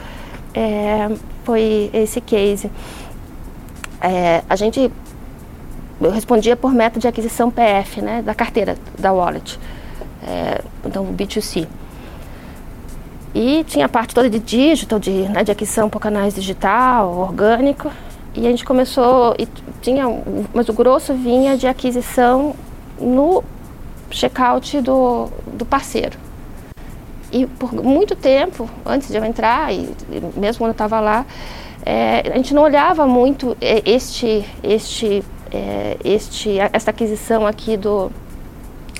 é, foi esse case. É, a gente eu respondia por meta de aquisição PF, né, da carteira da wallet, é, então B2C. E tinha a parte toda de digital, de, né, de aquisição por canais digital, orgânico. E a gente começou, e tinha, mas o grosso vinha de aquisição no checkout do, do parceiro. E por muito tempo, antes de eu entrar, e mesmo quando eu estava lá, é, a gente não olhava muito é, este, este, é, este, esta aquisição aqui do,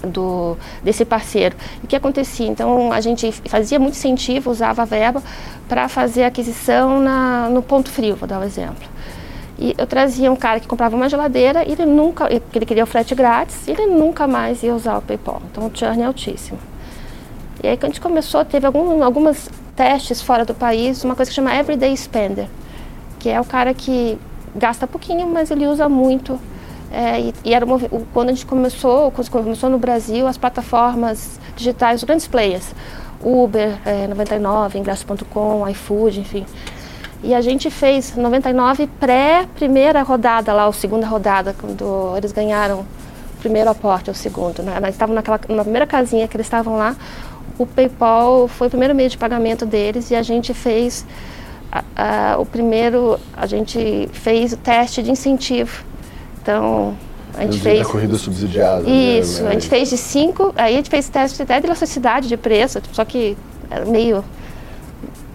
do, desse parceiro. O que acontecia? Então, a gente fazia muito incentivo, usava a verba para fazer aquisição na, no ponto frio, vou dar um exemplo. E eu trazia um cara que comprava uma geladeira e ele nunca, ele queria o frete grátis, e ele nunca mais ia usar o PayPal. Então o churn é altíssimo. E aí que a gente começou, teve algum, algumas testes fora do país, uma coisa que chama Everyday Spender, que é o cara que gasta pouquinho, mas ele usa muito. É, e, e, era uma, quando a gente começou, quando começou no Brasil, as plataformas digitais, os grandes players, Uber, é, 99, ingresso.com, iFood, enfim, e a gente fez 99 pré-primeira rodada lá, a segunda rodada, quando eles ganharam o primeiro aporte, o segundo. Né? Eles estavam naquela, na primeira casinha que eles estavam lá. O PayPal foi o primeiro meio de pagamento deles e a gente fez a, a, o primeiro, a gente fez o teste de incentivo. Então, a gente fez. A corrida subsidiada. Né? Isso, né? a gente fez de cinco, aí a gente fez teste até de elasticidade de preço, só que era meio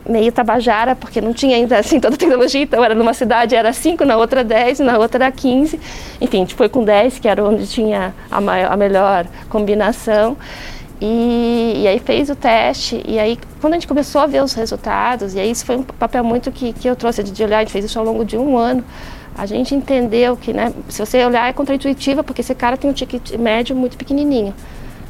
meio tabajara, porque não tinha ainda assim toda a tecnologia, então era numa cidade era 5, na outra 10, na outra era 15. Enfim, a gente foi com 10, que era onde tinha a, maior, a melhor combinação. E, e, aí fez o teste, e aí quando a gente começou a ver os resultados, e aí isso foi um papel muito que, que eu trouxe de olhar, a gente fez isso ao longo de um ano, a gente entendeu que, né, se você olhar é contraintuitiva, porque esse cara tem um ticket médio muito pequenininho.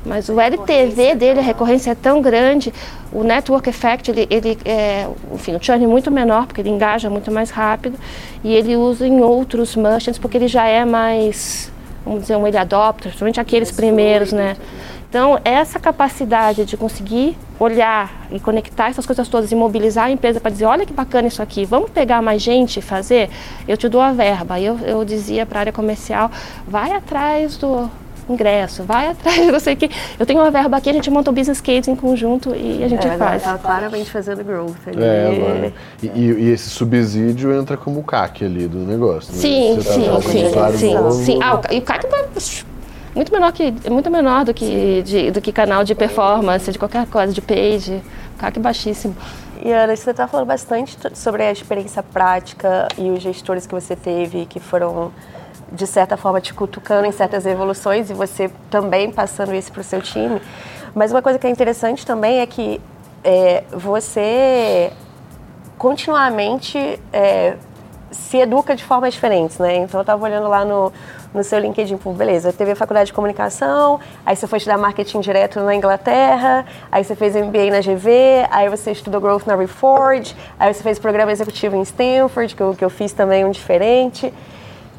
Mas o LTV dele, a recorrência é tão grande, o network effect, ele, ele é, enfim, o churn é muito menor, porque ele engaja muito mais rápido, e ele usa em outros merchants, porque ele já é mais, vamos dizer, um early adopter, principalmente aqueles primeiros, né? Então, essa capacidade de conseguir olhar e conectar essas coisas todas e mobilizar a empresa para dizer, olha que bacana isso aqui, vamos pegar mais gente e fazer, eu te dou a verba. Eu, eu dizia para a área comercial, vai atrás do, ingresso, vai atrás, não sei o que. Eu tenho uma verba aqui, a gente monta o business case em conjunto e a gente é, faz. Está claramente fazendo growth ali. É, agora. E, e, esse subsídio entra como CAC ali do negócio. Sim, né? sim, tá sim, sim, novo. sim. Ah, e o CAC tá muito menor que muito menor do que de, do que canal de performance, de qualquer coisa, de page. CAC baixíssimo. E Ana, você está falando bastante sobre a experiência prática e os gestores que você teve que foram de certa forma, te cutucando em certas evoluções e você também passando isso para o seu time. Mas uma coisa que é interessante também é que é, você continuamente é, se educa de formas diferentes, né? Então eu estava olhando lá no, no seu LinkedIn, pô, beleza, teve a faculdade de comunicação, aí você foi estudar marketing direto na Inglaterra, aí você fez MBA na GV, aí você estudou growth na Reforge, aí você fez programa executivo em Stanford, que eu, que eu fiz também um diferente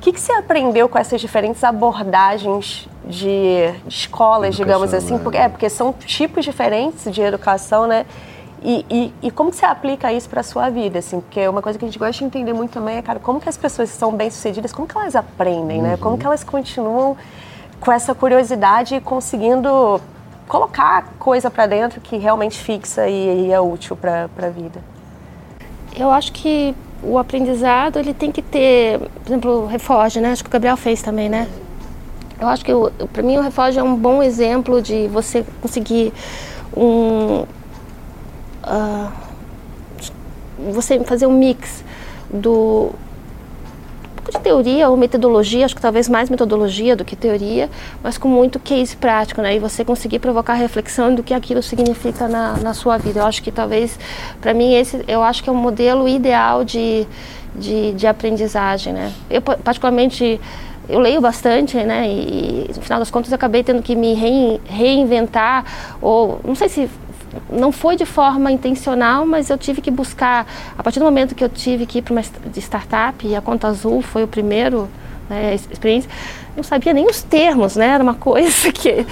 que, que você aprendeu com essas diferentes abordagens de, de escolas, digamos assim? Porque, é, porque são tipos diferentes de educação, né? E, e, e, como que você aplica isso para a sua vida, assim? Porque uma coisa que a gente gosta de entender muito também é, cara, como que as pessoas que são bem-sucedidas, como que elas aprendem, uhum. né? Como que elas continuam com essa curiosidade e conseguindo colocar coisa para dentro que realmente fixa e, e é útil para a vida? Eu acho que o aprendizado ele tem que ter, por exemplo, o Reforge, né? Acho que o Gabriel fez também, né? Eu acho que para mim o Reforge é um bom exemplo de você conseguir um uh, você fazer um mix do de teoria ou metodologia, acho que talvez mais metodologia do que teoria, mas com muito case prático, né? E você conseguir provocar reflexão do que aquilo significa na, na sua vida. Eu acho que talvez, para mim, esse eu acho que é um modelo ideal de, de, de aprendizagem, né? Eu, particularmente, eu leio bastante, né? E, no final das contas acabei tendo que me reinventar, ou não sei se não foi de forma intencional, mas eu tive que buscar, a partir do momento que eu tive que ir para uma startup, e a Conta Azul foi o primeiro né, experiência, não sabia nem os termos, né? Era uma coisa que,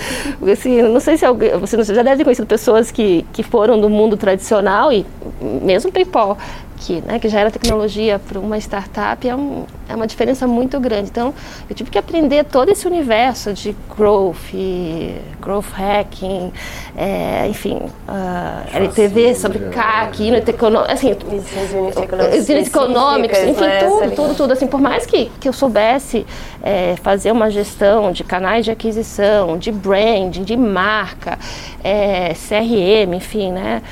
assim, não sei se alguém, você já deve ter conhecido pessoas que, que foram do mundo tradicional e mesmo PayPal, que, né, que já era tecnologia para uma startup, é, um, é uma diferença muito grande. Então, eu tive que aprender todo esse universo de growth, growth hacking, é, enfim, uh, LTV sobre CAC, unit economics, assim, unit economics, enfim, né, tudo, tudo, tudo, assim, por mais que, que eu soubesse é, fazer uma gestão de canais de aquisição, de branding, de marca, é, CRM, enfim, né,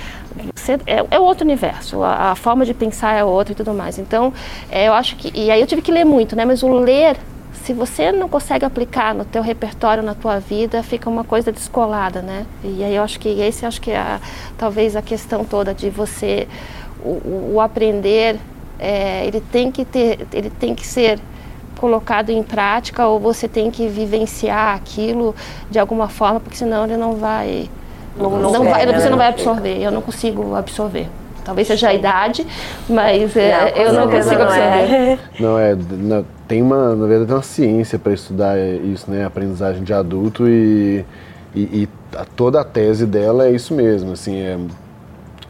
é, é outro universo, a, a, forma de pensar é outra e tudo mais. Então, é, eu acho que. E aí eu tive que ler muito, né? Mas o ler, se você não consegue aplicar no teu repertório, na tua vida, fica uma coisa descolada, né? E aí eu acho que esse acho que é a, talvez a questão toda de você, o, o aprender é, ele tem que ter, ele tem que ser colocado em prática ou você tem que vivenciar aquilo de alguma forma, porque senão ele não vai, não, não, não vai, você não vai absorver. Eu não consigo absorver. Talvez seja a idade, mas é, eu não consigo absorver. É. Não é, não, tem uma, na verdade, uma ciência para estudar isso, né? Aprendizagem de adulto e, e, e toda a tese dela é isso mesmo, assim, é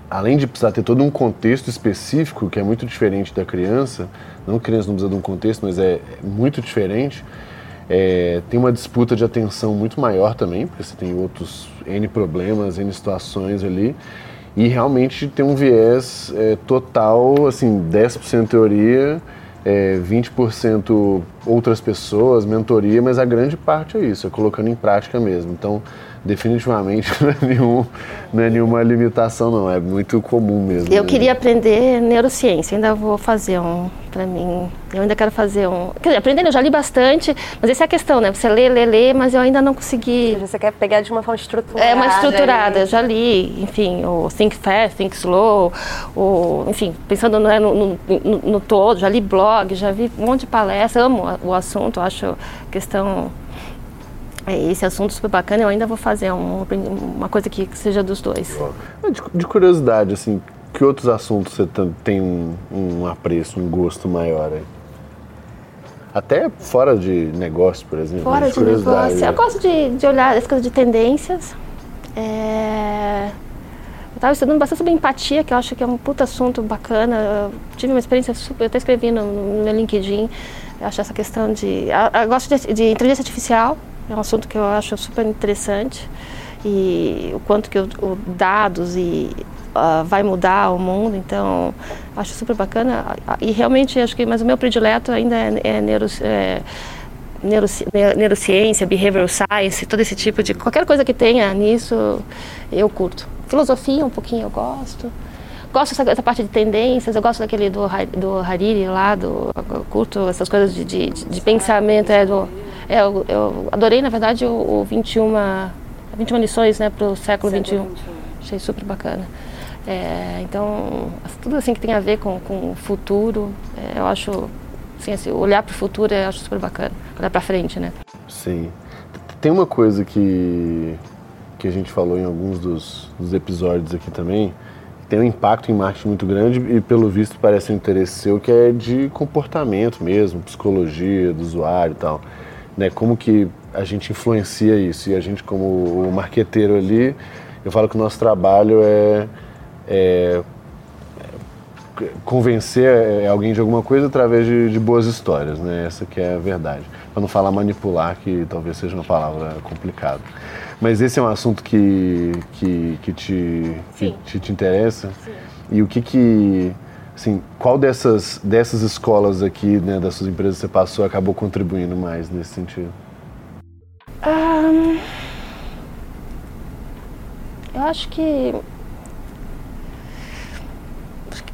além de precisar ter todo um contexto específico, que é muito diferente da criança, não que a criança não precisa de um contexto, mas é, é muito diferente, é, tem uma disputa de atenção muito maior também, porque você tem outros N problemas, N situações ali, e realmente tem um viés é, total, assim, 10% teoria, é, 20% outras pessoas, mentoria, mas a grande parte é isso, é colocando em prática mesmo. Então, definitivamente não é, nenhum, não é nenhuma limitação, não. É muito comum mesmo. Eu queria aprender neurociência, ainda vou fazer um para mim. Eu ainda quero fazer um. Quer dizer, aprendendo, eu já li bastante, mas essa é a questão, né? Você lê, lê, lê, mas eu ainda não consegui. Você quer pegar de uma forma estruturada. É, uma estruturada, já li, enfim, o Think Fast, Think Slow, o, enfim, pensando né, no, no, no, no todo, já li blog, já vi um monte de palestras, amo o assunto, acho questão é, esse assunto super bacana, eu ainda vou fazer um, uma coisa que seja dos dois. De, de, curiosidade, assim, que outros assuntos você tem um, um apreço, um gosto maior aí? Até fora de negócio, por exemplo. Fora de, negócio. Eu gosto de, de olhar as coisas de tendências. É... Eu estava estudando bastante sobre empatia, que eu acho que é um puta assunto bacana. Eu tive uma experiência super. Eu até escrevi no, no meu LinkedIn. Eu acho essa questão de. Eu, eu gosto de, de inteligência artificial. É um assunto que eu acho super interessante e o quanto que o, o dados e uh, vai mudar o mundo, então acho super bacana e realmente acho que mas o meu predileto ainda é, é, neuro, é neuroci, neurociência, behavioral science, todo esse tipo de qualquer coisa que tenha nisso eu curto. Filosofia um pouquinho eu gosto. Gosto dessa, dessa parte de tendências, eu gosto daquele do, do Hariri lá, do, curto essas coisas de, de, de pensamento, é, do, é, eu, eu, adorei, na verdade, o, o 21, 21 lições né, para o século XXI. Achei super bacana. É, então, tudo assim que tem a ver com, com o futuro, é, eu acho, assim, assim, olhar para o futuro eu acho super bacana, olhar para frente, né? Sim. Tem uma coisa que, que a gente falou em alguns dos, dos episódios aqui também, tem um impacto em marketing muito grande e, pelo visto, parece um interesse seu, que é de comportamento mesmo, psicologia do usuário e tal né? Como que a gente influencia isso? E a gente, como o marqueteiro ali, eu falo que o nosso trabalho é, é convencer alguém de alguma coisa através de, de, boas histórias, né? Essa que é a verdade. Para não falar manipular, que talvez seja uma palavra complicada. Mas esse é um assunto que, que, que, te, que te, te, interessa? Sim. E o que que Assim, qual dessas, dessas escolas aqui, né, das suas empresas que você passou, acabou contribuindo mais nesse sentido? Um, eu acho que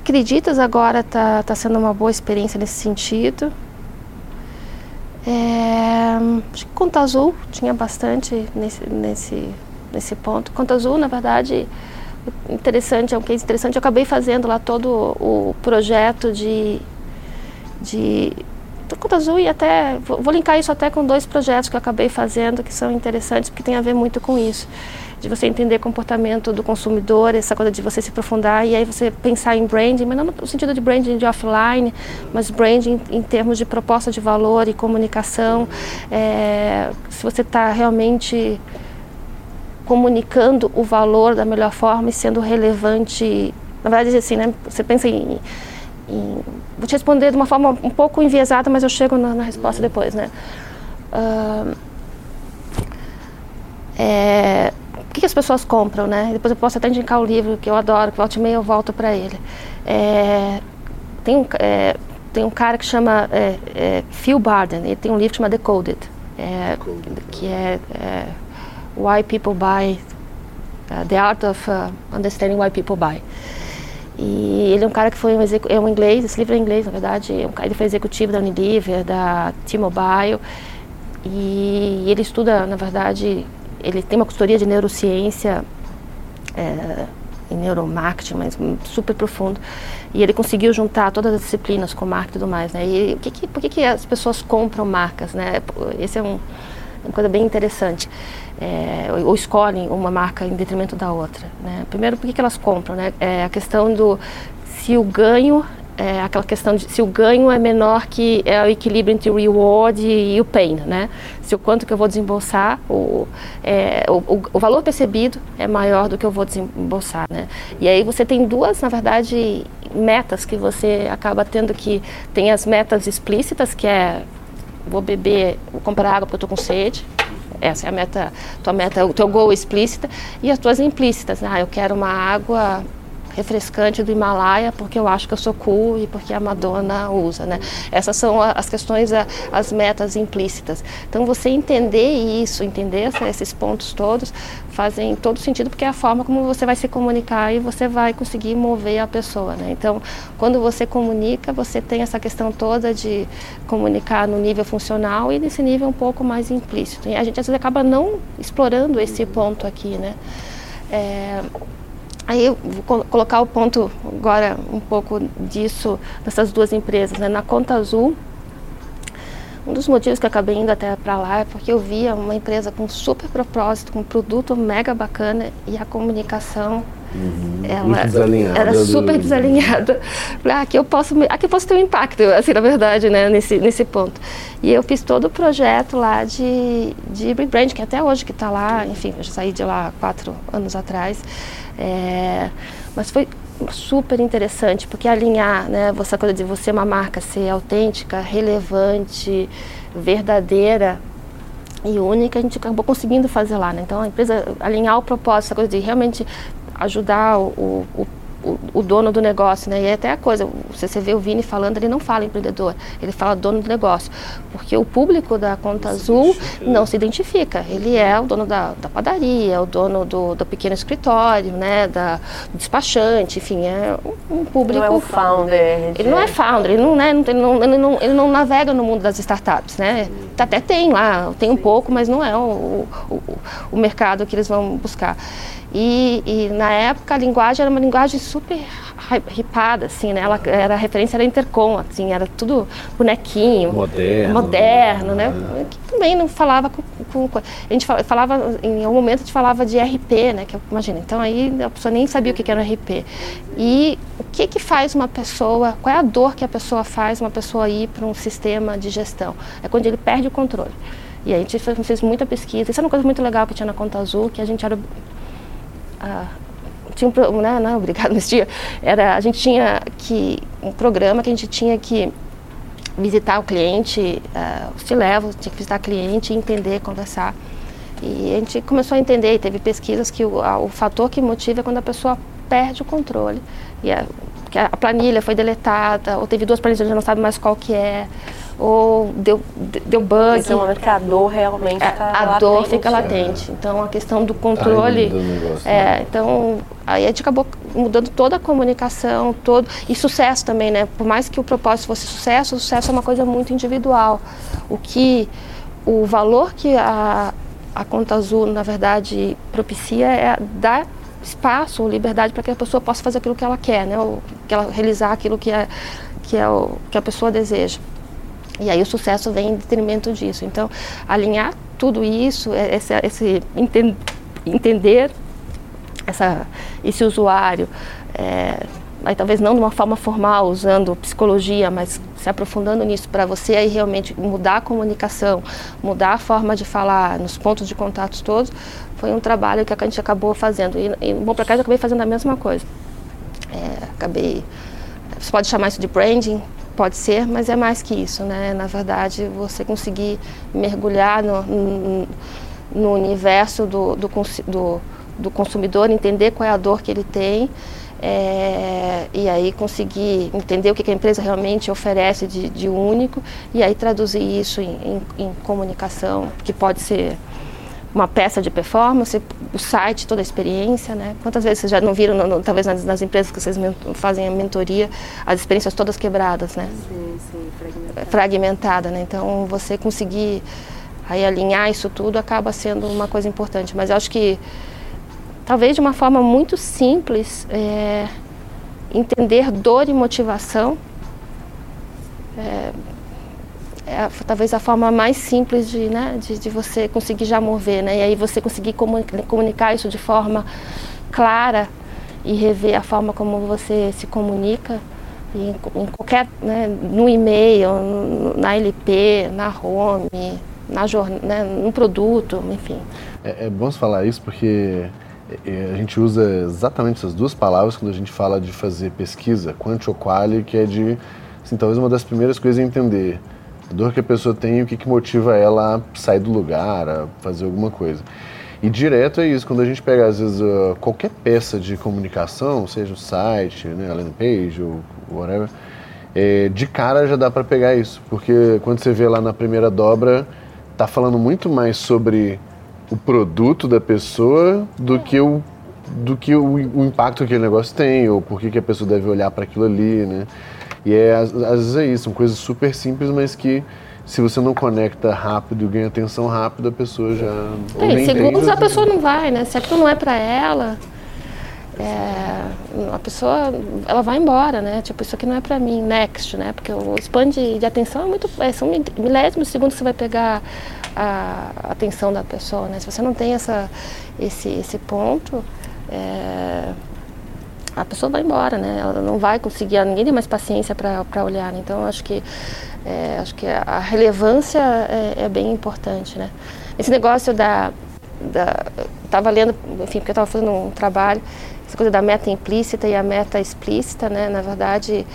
Acreditas agora está tá sendo uma boa experiência nesse sentido. É, acho que Conta Azul tinha bastante nesse, nesse, nesse ponto. Conta Azul, na verdade, interessante, é um case interessante. Eu acabei fazendo lá todo o projeto de, de Conta Azul e até vou, vou linkar isso até com dois projetos que eu acabei fazendo que são interessantes porque tem a ver muito com isso de você entender comportamento do consumidor, essa coisa de você se aprofundar e aí você pensar em branding, mas não no sentido de branding de offline, mas branding em termos de proposta de valor e comunicação. É, se você está realmente comunicando o valor da melhor forma e sendo relevante. Na verdade, assim, né? Você pensa em, em vou te responder de uma forma um pouco enviesada, mas eu chego na, na resposta depois, né? Uh, é, que, que, as pessoas compram, né? Depois eu posso até indicar o livro que eu adoro, que volta e meia eu volto para ele. É, tem, um, é, tem um cara que chama é, é, Phil Barden, ele tem um livro que chama Decoded, é, que é Why People Buy, uh, The Art of uh, Understanding Why People Buy. E ele é um cara que foi um, é um inglês, esse livro é inglês, na verdade, é ele foi executivo da Unilever, da T-Mobile, e ele estuda, na verdade, ele tem uma consultoria de neurociência é, neuromarketing, mas super profundo. E ele conseguiu juntar todas as disciplinas com marketing e tudo mais, né? E que que, por que, que as pessoas compram marcas, né? Esse é um, uma coisa bem interessante. É, ou, ou, escolhem uma marca em detrimento da outra, né? Primeiro, por que, que elas compram, né? É a questão do se o ganho é aquela questão de se o ganho é menor que é o equilíbrio entre o reward e, o pain, né? Se o quanto que eu vou desembolsar, o, é, o, o, valor percebido é maior do que eu vou desembolsar, né? E aí você tem duas, na verdade, metas que você acaba tendo que tem as metas explícitas que é vou beber, vou comprar água porque eu estou com sede. Essa é a meta, tua meta, o teu goal explícita e as tuas implícitas. Ah, eu quero uma água refrescante do Himalaia porque eu acho que eu sou cool e porque a Madonna usa, né? Essas são as questões, as metas implícitas. Então você entender isso, entender esses pontos todos, fazem todo sentido porque é a forma como você vai se comunicar e você vai conseguir mover a pessoa, né? Então, quando você comunica, você tem essa questão toda de comunicar no nível funcional e nesse nível um pouco mais implícito. E a gente às vezes acaba não explorando esse ponto aqui, né? É, Aí vou colocar o ponto agora um pouco disso dessas duas empresas. Né? Na Conta Azul, um dos motivos que eu acabei indo até para lá é porque eu via uma empresa com super propósito, com um produto mega bacana e a comunicação uhum. ela era super desalinhada. Ah, aqui eu posso, aqui eu posso ter um impacto, assim, na verdade, né, nesse, nesse ponto. E eu fiz todo o projeto lá de, de rebrand, que até hoje que está lá, enfim, eu já saí de lá quatro anos atrás. É, mas foi super interessante, porque alinhar, né, essa coisa de você uma marca ser autêntica, relevante, verdadeira e única, a gente acabou conseguindo fazer lá. Né? Então a empresa alinhar o propósito, essa coisa de realmente ajudar o, o o, o, dono do negócio, né? E é até a coisa, se você vê o Vini falando, ele não fala empreendedor, ele fala dono do negócio, porque o público da Conta Azul não se identifica. Ele é o dono da, da padaria, o dono do, do pequeno escritório, né? Da do despachante, enfim, é um, um público. Não é o founder. Ele não é founder, ele não, né, ele, não, ele, não, ele não navega no mundo das startups, né? Até tem lá, tem um pouco, mas não é o, o, o mercado que eles vão buscar. E, e, na época a linguagem era uma linguagem super ripada, assim, né? Ela era a referência era intercom, assim, era tudo bonequinho, moderno, moderno, né? Que também não falava com, com, a gente falava em algum momento a gente falava de RP, né? Que imagina, então aí a pessoa nem sabia o que era RP. E o que que faz uma pessoa? Qual é a dor que a pessoa faz uma pessoa ir para um sistema de gestão? É quando ele perde o controle. E a gente fez, fez muita pesquisa. Isso é uma coisa muito legal que tinha na Conta Azul, que a gente era ah, tinha um né, não, obrigado, mas tinha, era, a gente tinha que, um programa que a gente tinha que visitar o cliente, uh, se leva, tinha que visitar o cliente, entender, conversar. E a gente começou a entender, e teve pesquisas que o, a, o fator que motiva é quando a pessoa perde o controle. E a, que a planilha foi deletada, ou teve duas planilhas, já não sabe mais qual que é ou deu, deu bug. Esse é o momento que a dor realmente está A latente, dor fica latente. Então, a questão do controle... Negócio, é, né? então, aí a gente acabou mudando toda a comunicação, todo... E sucesso também, né? Por mais que o propósito fosse sucesso, o sucesso é uma coisa muito individual. O que... O valor que a, a conta azul, na verdade, propicia é dar espaço ou liberdade para que a pessoa possa fazer aquilo que ela quer, né? Ou que ela realizar aquilo que é que é o que a pessoa deseja. E aí o sucesso vem em detrimento disso. Então, alinhar tudo isso, é, esse, esse enten, entender essa, esse usuário, é, aí talvez não de uma forma formal, usando psicologia, mas se aprofundando nisso para você aí realmente mudar a comunicação, mudar a forma de falar nos pontos de contatos todos, foi um trabalho que a gente acabou fazendo. E, e bom para cá eu acabei fazendo a mesma coisa. É, acabei, você pode chamar isso de branding, Pode ser, mas é mais que isso, né? Na verdade, você conseguir mergulhar no, no, no universo do, do, do, do, consumidor, entender qual é a dor que ele tem é, e aí conseguir entender o que a empresa realmente oferece de, de único e aí traduzir isso em, em, em comunicação, que pode ser uma peça de performance, o site, toda a experiência, né? Quantas vezes vocês já não viram, no, no, talvez nas, nas, empresas que vocês fazem a mentoria, as experiências todas quebradas, né? Sim, sim, fragmentada. Fragmentada, né? Então, você conseguir aí alinhar isso tudo acaba sendo uma coisa importante. Mas eu acho que talvez de uma forma muito simples, é, entender dor e motivação. É, é talvez a forma mais simples de, né, de, de, você conseguir já mover, né? E aí você conseguir comunicar isso de forma clara e rever a forma como você se comunica em, em qualquer, né, no e-mail, na LP, na home, na né, no produto, enfim. É, é bom falar isso porque a gente usa exatamente essas duas palavras quando a gente fala de fazer pesquisa, quanti ou quali, que é de, assim, talvez uma das primeiras coisas é entender a dor que a pessoa tem e o que, que motiva ela a sair do lugar, a fazer alguma coisa. E direto é isso, quando a gente pega, às vezes, qualquer peça de comunicação, seja o site, né, a landing page ou whatever, é, de cara já dá para pegar isso. Porque quando você vê lá na primeira dobra, tá falando muito mais sobre o produto da pessoa do que o do que o, o impacto que aquele negócio tem ou por que, que a pessoa deve olhar para aquilo ali, né? E é, às, às vezes é isso, são coisas super simples, mas que se você não conecta rápido ganha atenção rápido, a pessoa já. É, segundos a pessoa não vai, né? Se aquilo não é para ela, é, a pessoa ela vai embora, né? Tipo, isso aqui não é para mim, next, né? Porque o span de, de atenção é muito. É, são milésimos de segundos que você vai pegar a, atenção da pessoa, né? Se você não tem essa, esse, esse ponto. É, a pessoa vai embora, né? Ela não vai conseguir, ninguém tem mais paciência para olhar. Né? Então, acho que é, acho que a relevância é, é, bem importante, né? Esse negócio da, da estava lendo, enfim, porque eu estava fazendo um trabalho, essa coisa da meta implícita e a meta explícita, né? Na verdade,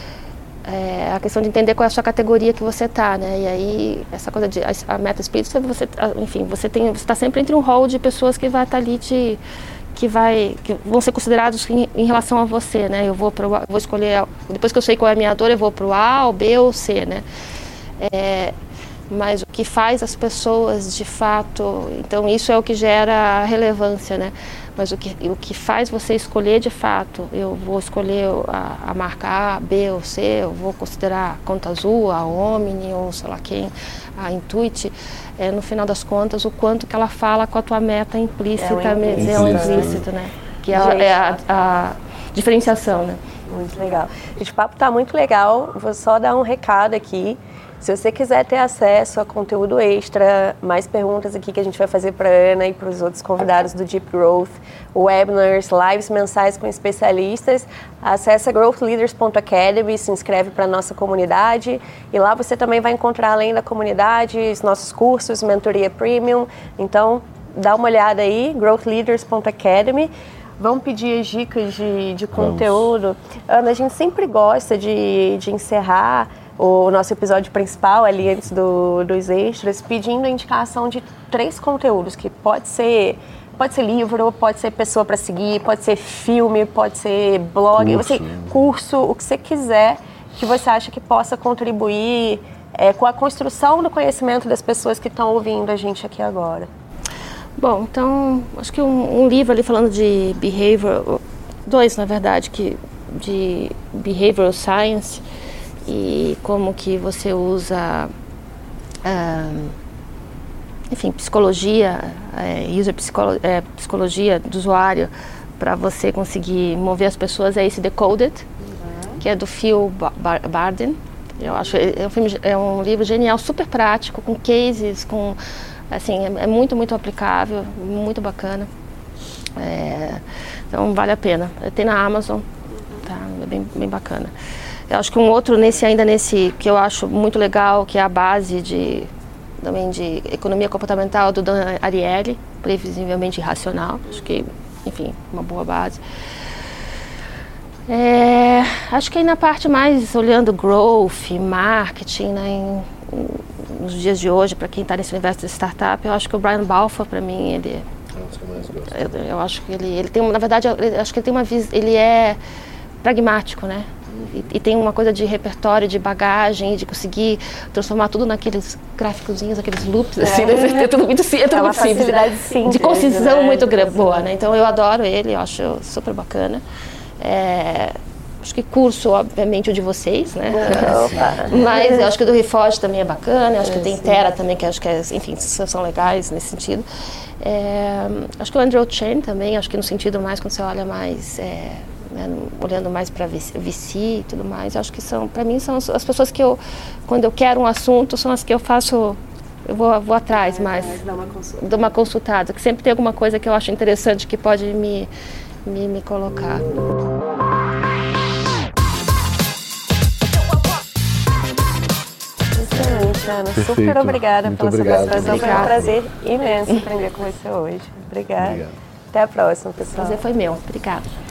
é a questão de entender qual é a sua categoria que você está, né? E aí essa coisa de a, a meta explícita, você, enfim, você tem, você está sempre entre um hall de pessoas que vai estar tá ali te que vai que vão ser considerados em, em relação a você, né? Eu vou para vou escolher depois que eu sei qual é a minha dor, eu vou para o A, o B ou o C, né? É, mas o que faz as pessoas de fato, então isso é o que gera relevância, né? Mas o que, o que faz você escolher de fato, eu vou escolher a, a marca A, B ou C, eu vou considerar a Conta Azul, a Omni ou sei lá quem, a Intuit, é, no final das contas, o quanto que ela fala com a tua meta implícita, é o implícito, é o implícito né? Que é, é a, a diferenciação, né? Muito legal. Gente, o papo está muito legal. Vou só dar um recado aqui. Se você quiser ter acesso a conteúdo extra, mais perguntas aqui que a gente vai fazer para Ana e para os outros convidados do Deep Growth, webinars, lives mensais com especialistas, acesse growthleaders.academy, se inscreve para a nossa comunidade e lá você também vai encontrar, além da comunidade, os nossos cursos, mentoria premium. Então, dá uma olhada aí, growthleaders.academy. Vamos pedir as dicas de, de conteúdo. Vamos. Ana, a gente sempre gosta de, de encerrar o nosso episódio principal ali antes do, dos extras, pedindo a indicação de três conteúdos, que pode ser pode ser livro, pode ser pessoa para seguir, pode ser filme, pode ser blog, curso. Você, curso, o que você quiser que você acha que possa contribuir é, com a construção do conhecimento das pessoas que estão ouvindo a gente aqui agora. Bom, então acho que um, um livro ali falando de behavior, dois na verdade, que de behavioral science e como que você usa, uh, enfim, psicologia, é, user psicolo é, psicologia do usuário para você conseguir mover as pessoas é esse Decoded, uhum. que é do Phil Bar Barden. Eu acho é um, filme, é um livro genial, super prático, com cases, com assim é, é muito muito aplicável, muito bacana. É, então vale a pena. Tem na Amazon, tá? É bem, bem bacana. Eu acho que um outro nesse ainda nesse que eu acho muito legal, que é a base de também de economia comportamental do Dan Ariely, previsivelmente irracional. Acho que, enfim, uma boa base. É, acho que aí na parte mais olhando growth, marketing, né, em, nos dias de hoje, para quem está nesse universo de startup, eu acho que o Brian Balfour, para mim, ele eu, eu, acho que ele, ele tem, na verdade, eu acho que ele tem uma ele é pragmático, né? E, e, tem uma coisa de repertório, de bagagem, de conseguir transformar tudo naqueles gráficozinhos, aqueles loops, é. assim, né? é tudo muito, é tudo é muito simples, né? simples. De concisão né? muito boa, né? Então eu adoro ele, eu acho super bacana. É, acho que curso, obviamente, o de vocês, né? Opa. Mas eu acho que o do Reforge também é bacana, eu acho que tem Terra também, que acho que, é, enfim, são legais nesse sentido. É, acho que o Andrew Chen também, acho que no sentido mais, quando você olha mais, é, né, olhando mais para VC e tudo mais, acho que são, para mim, são as, as, pessoas que eu, quando eu quero um assunto, são as que eu faço, eu vou, vou atrás mais, dou uma consultada, que sempre tem alguma coisa que eu acho interessante que pode me, me, me colocar. Ana. Perfeito. Super obrigada Muito pela obrigado. sua participação. Foi um prazer imenso aprender com você hoje. Obrigada. Obrigado. Até a próxima, pessoal. O prazer foi meu. Obrigada.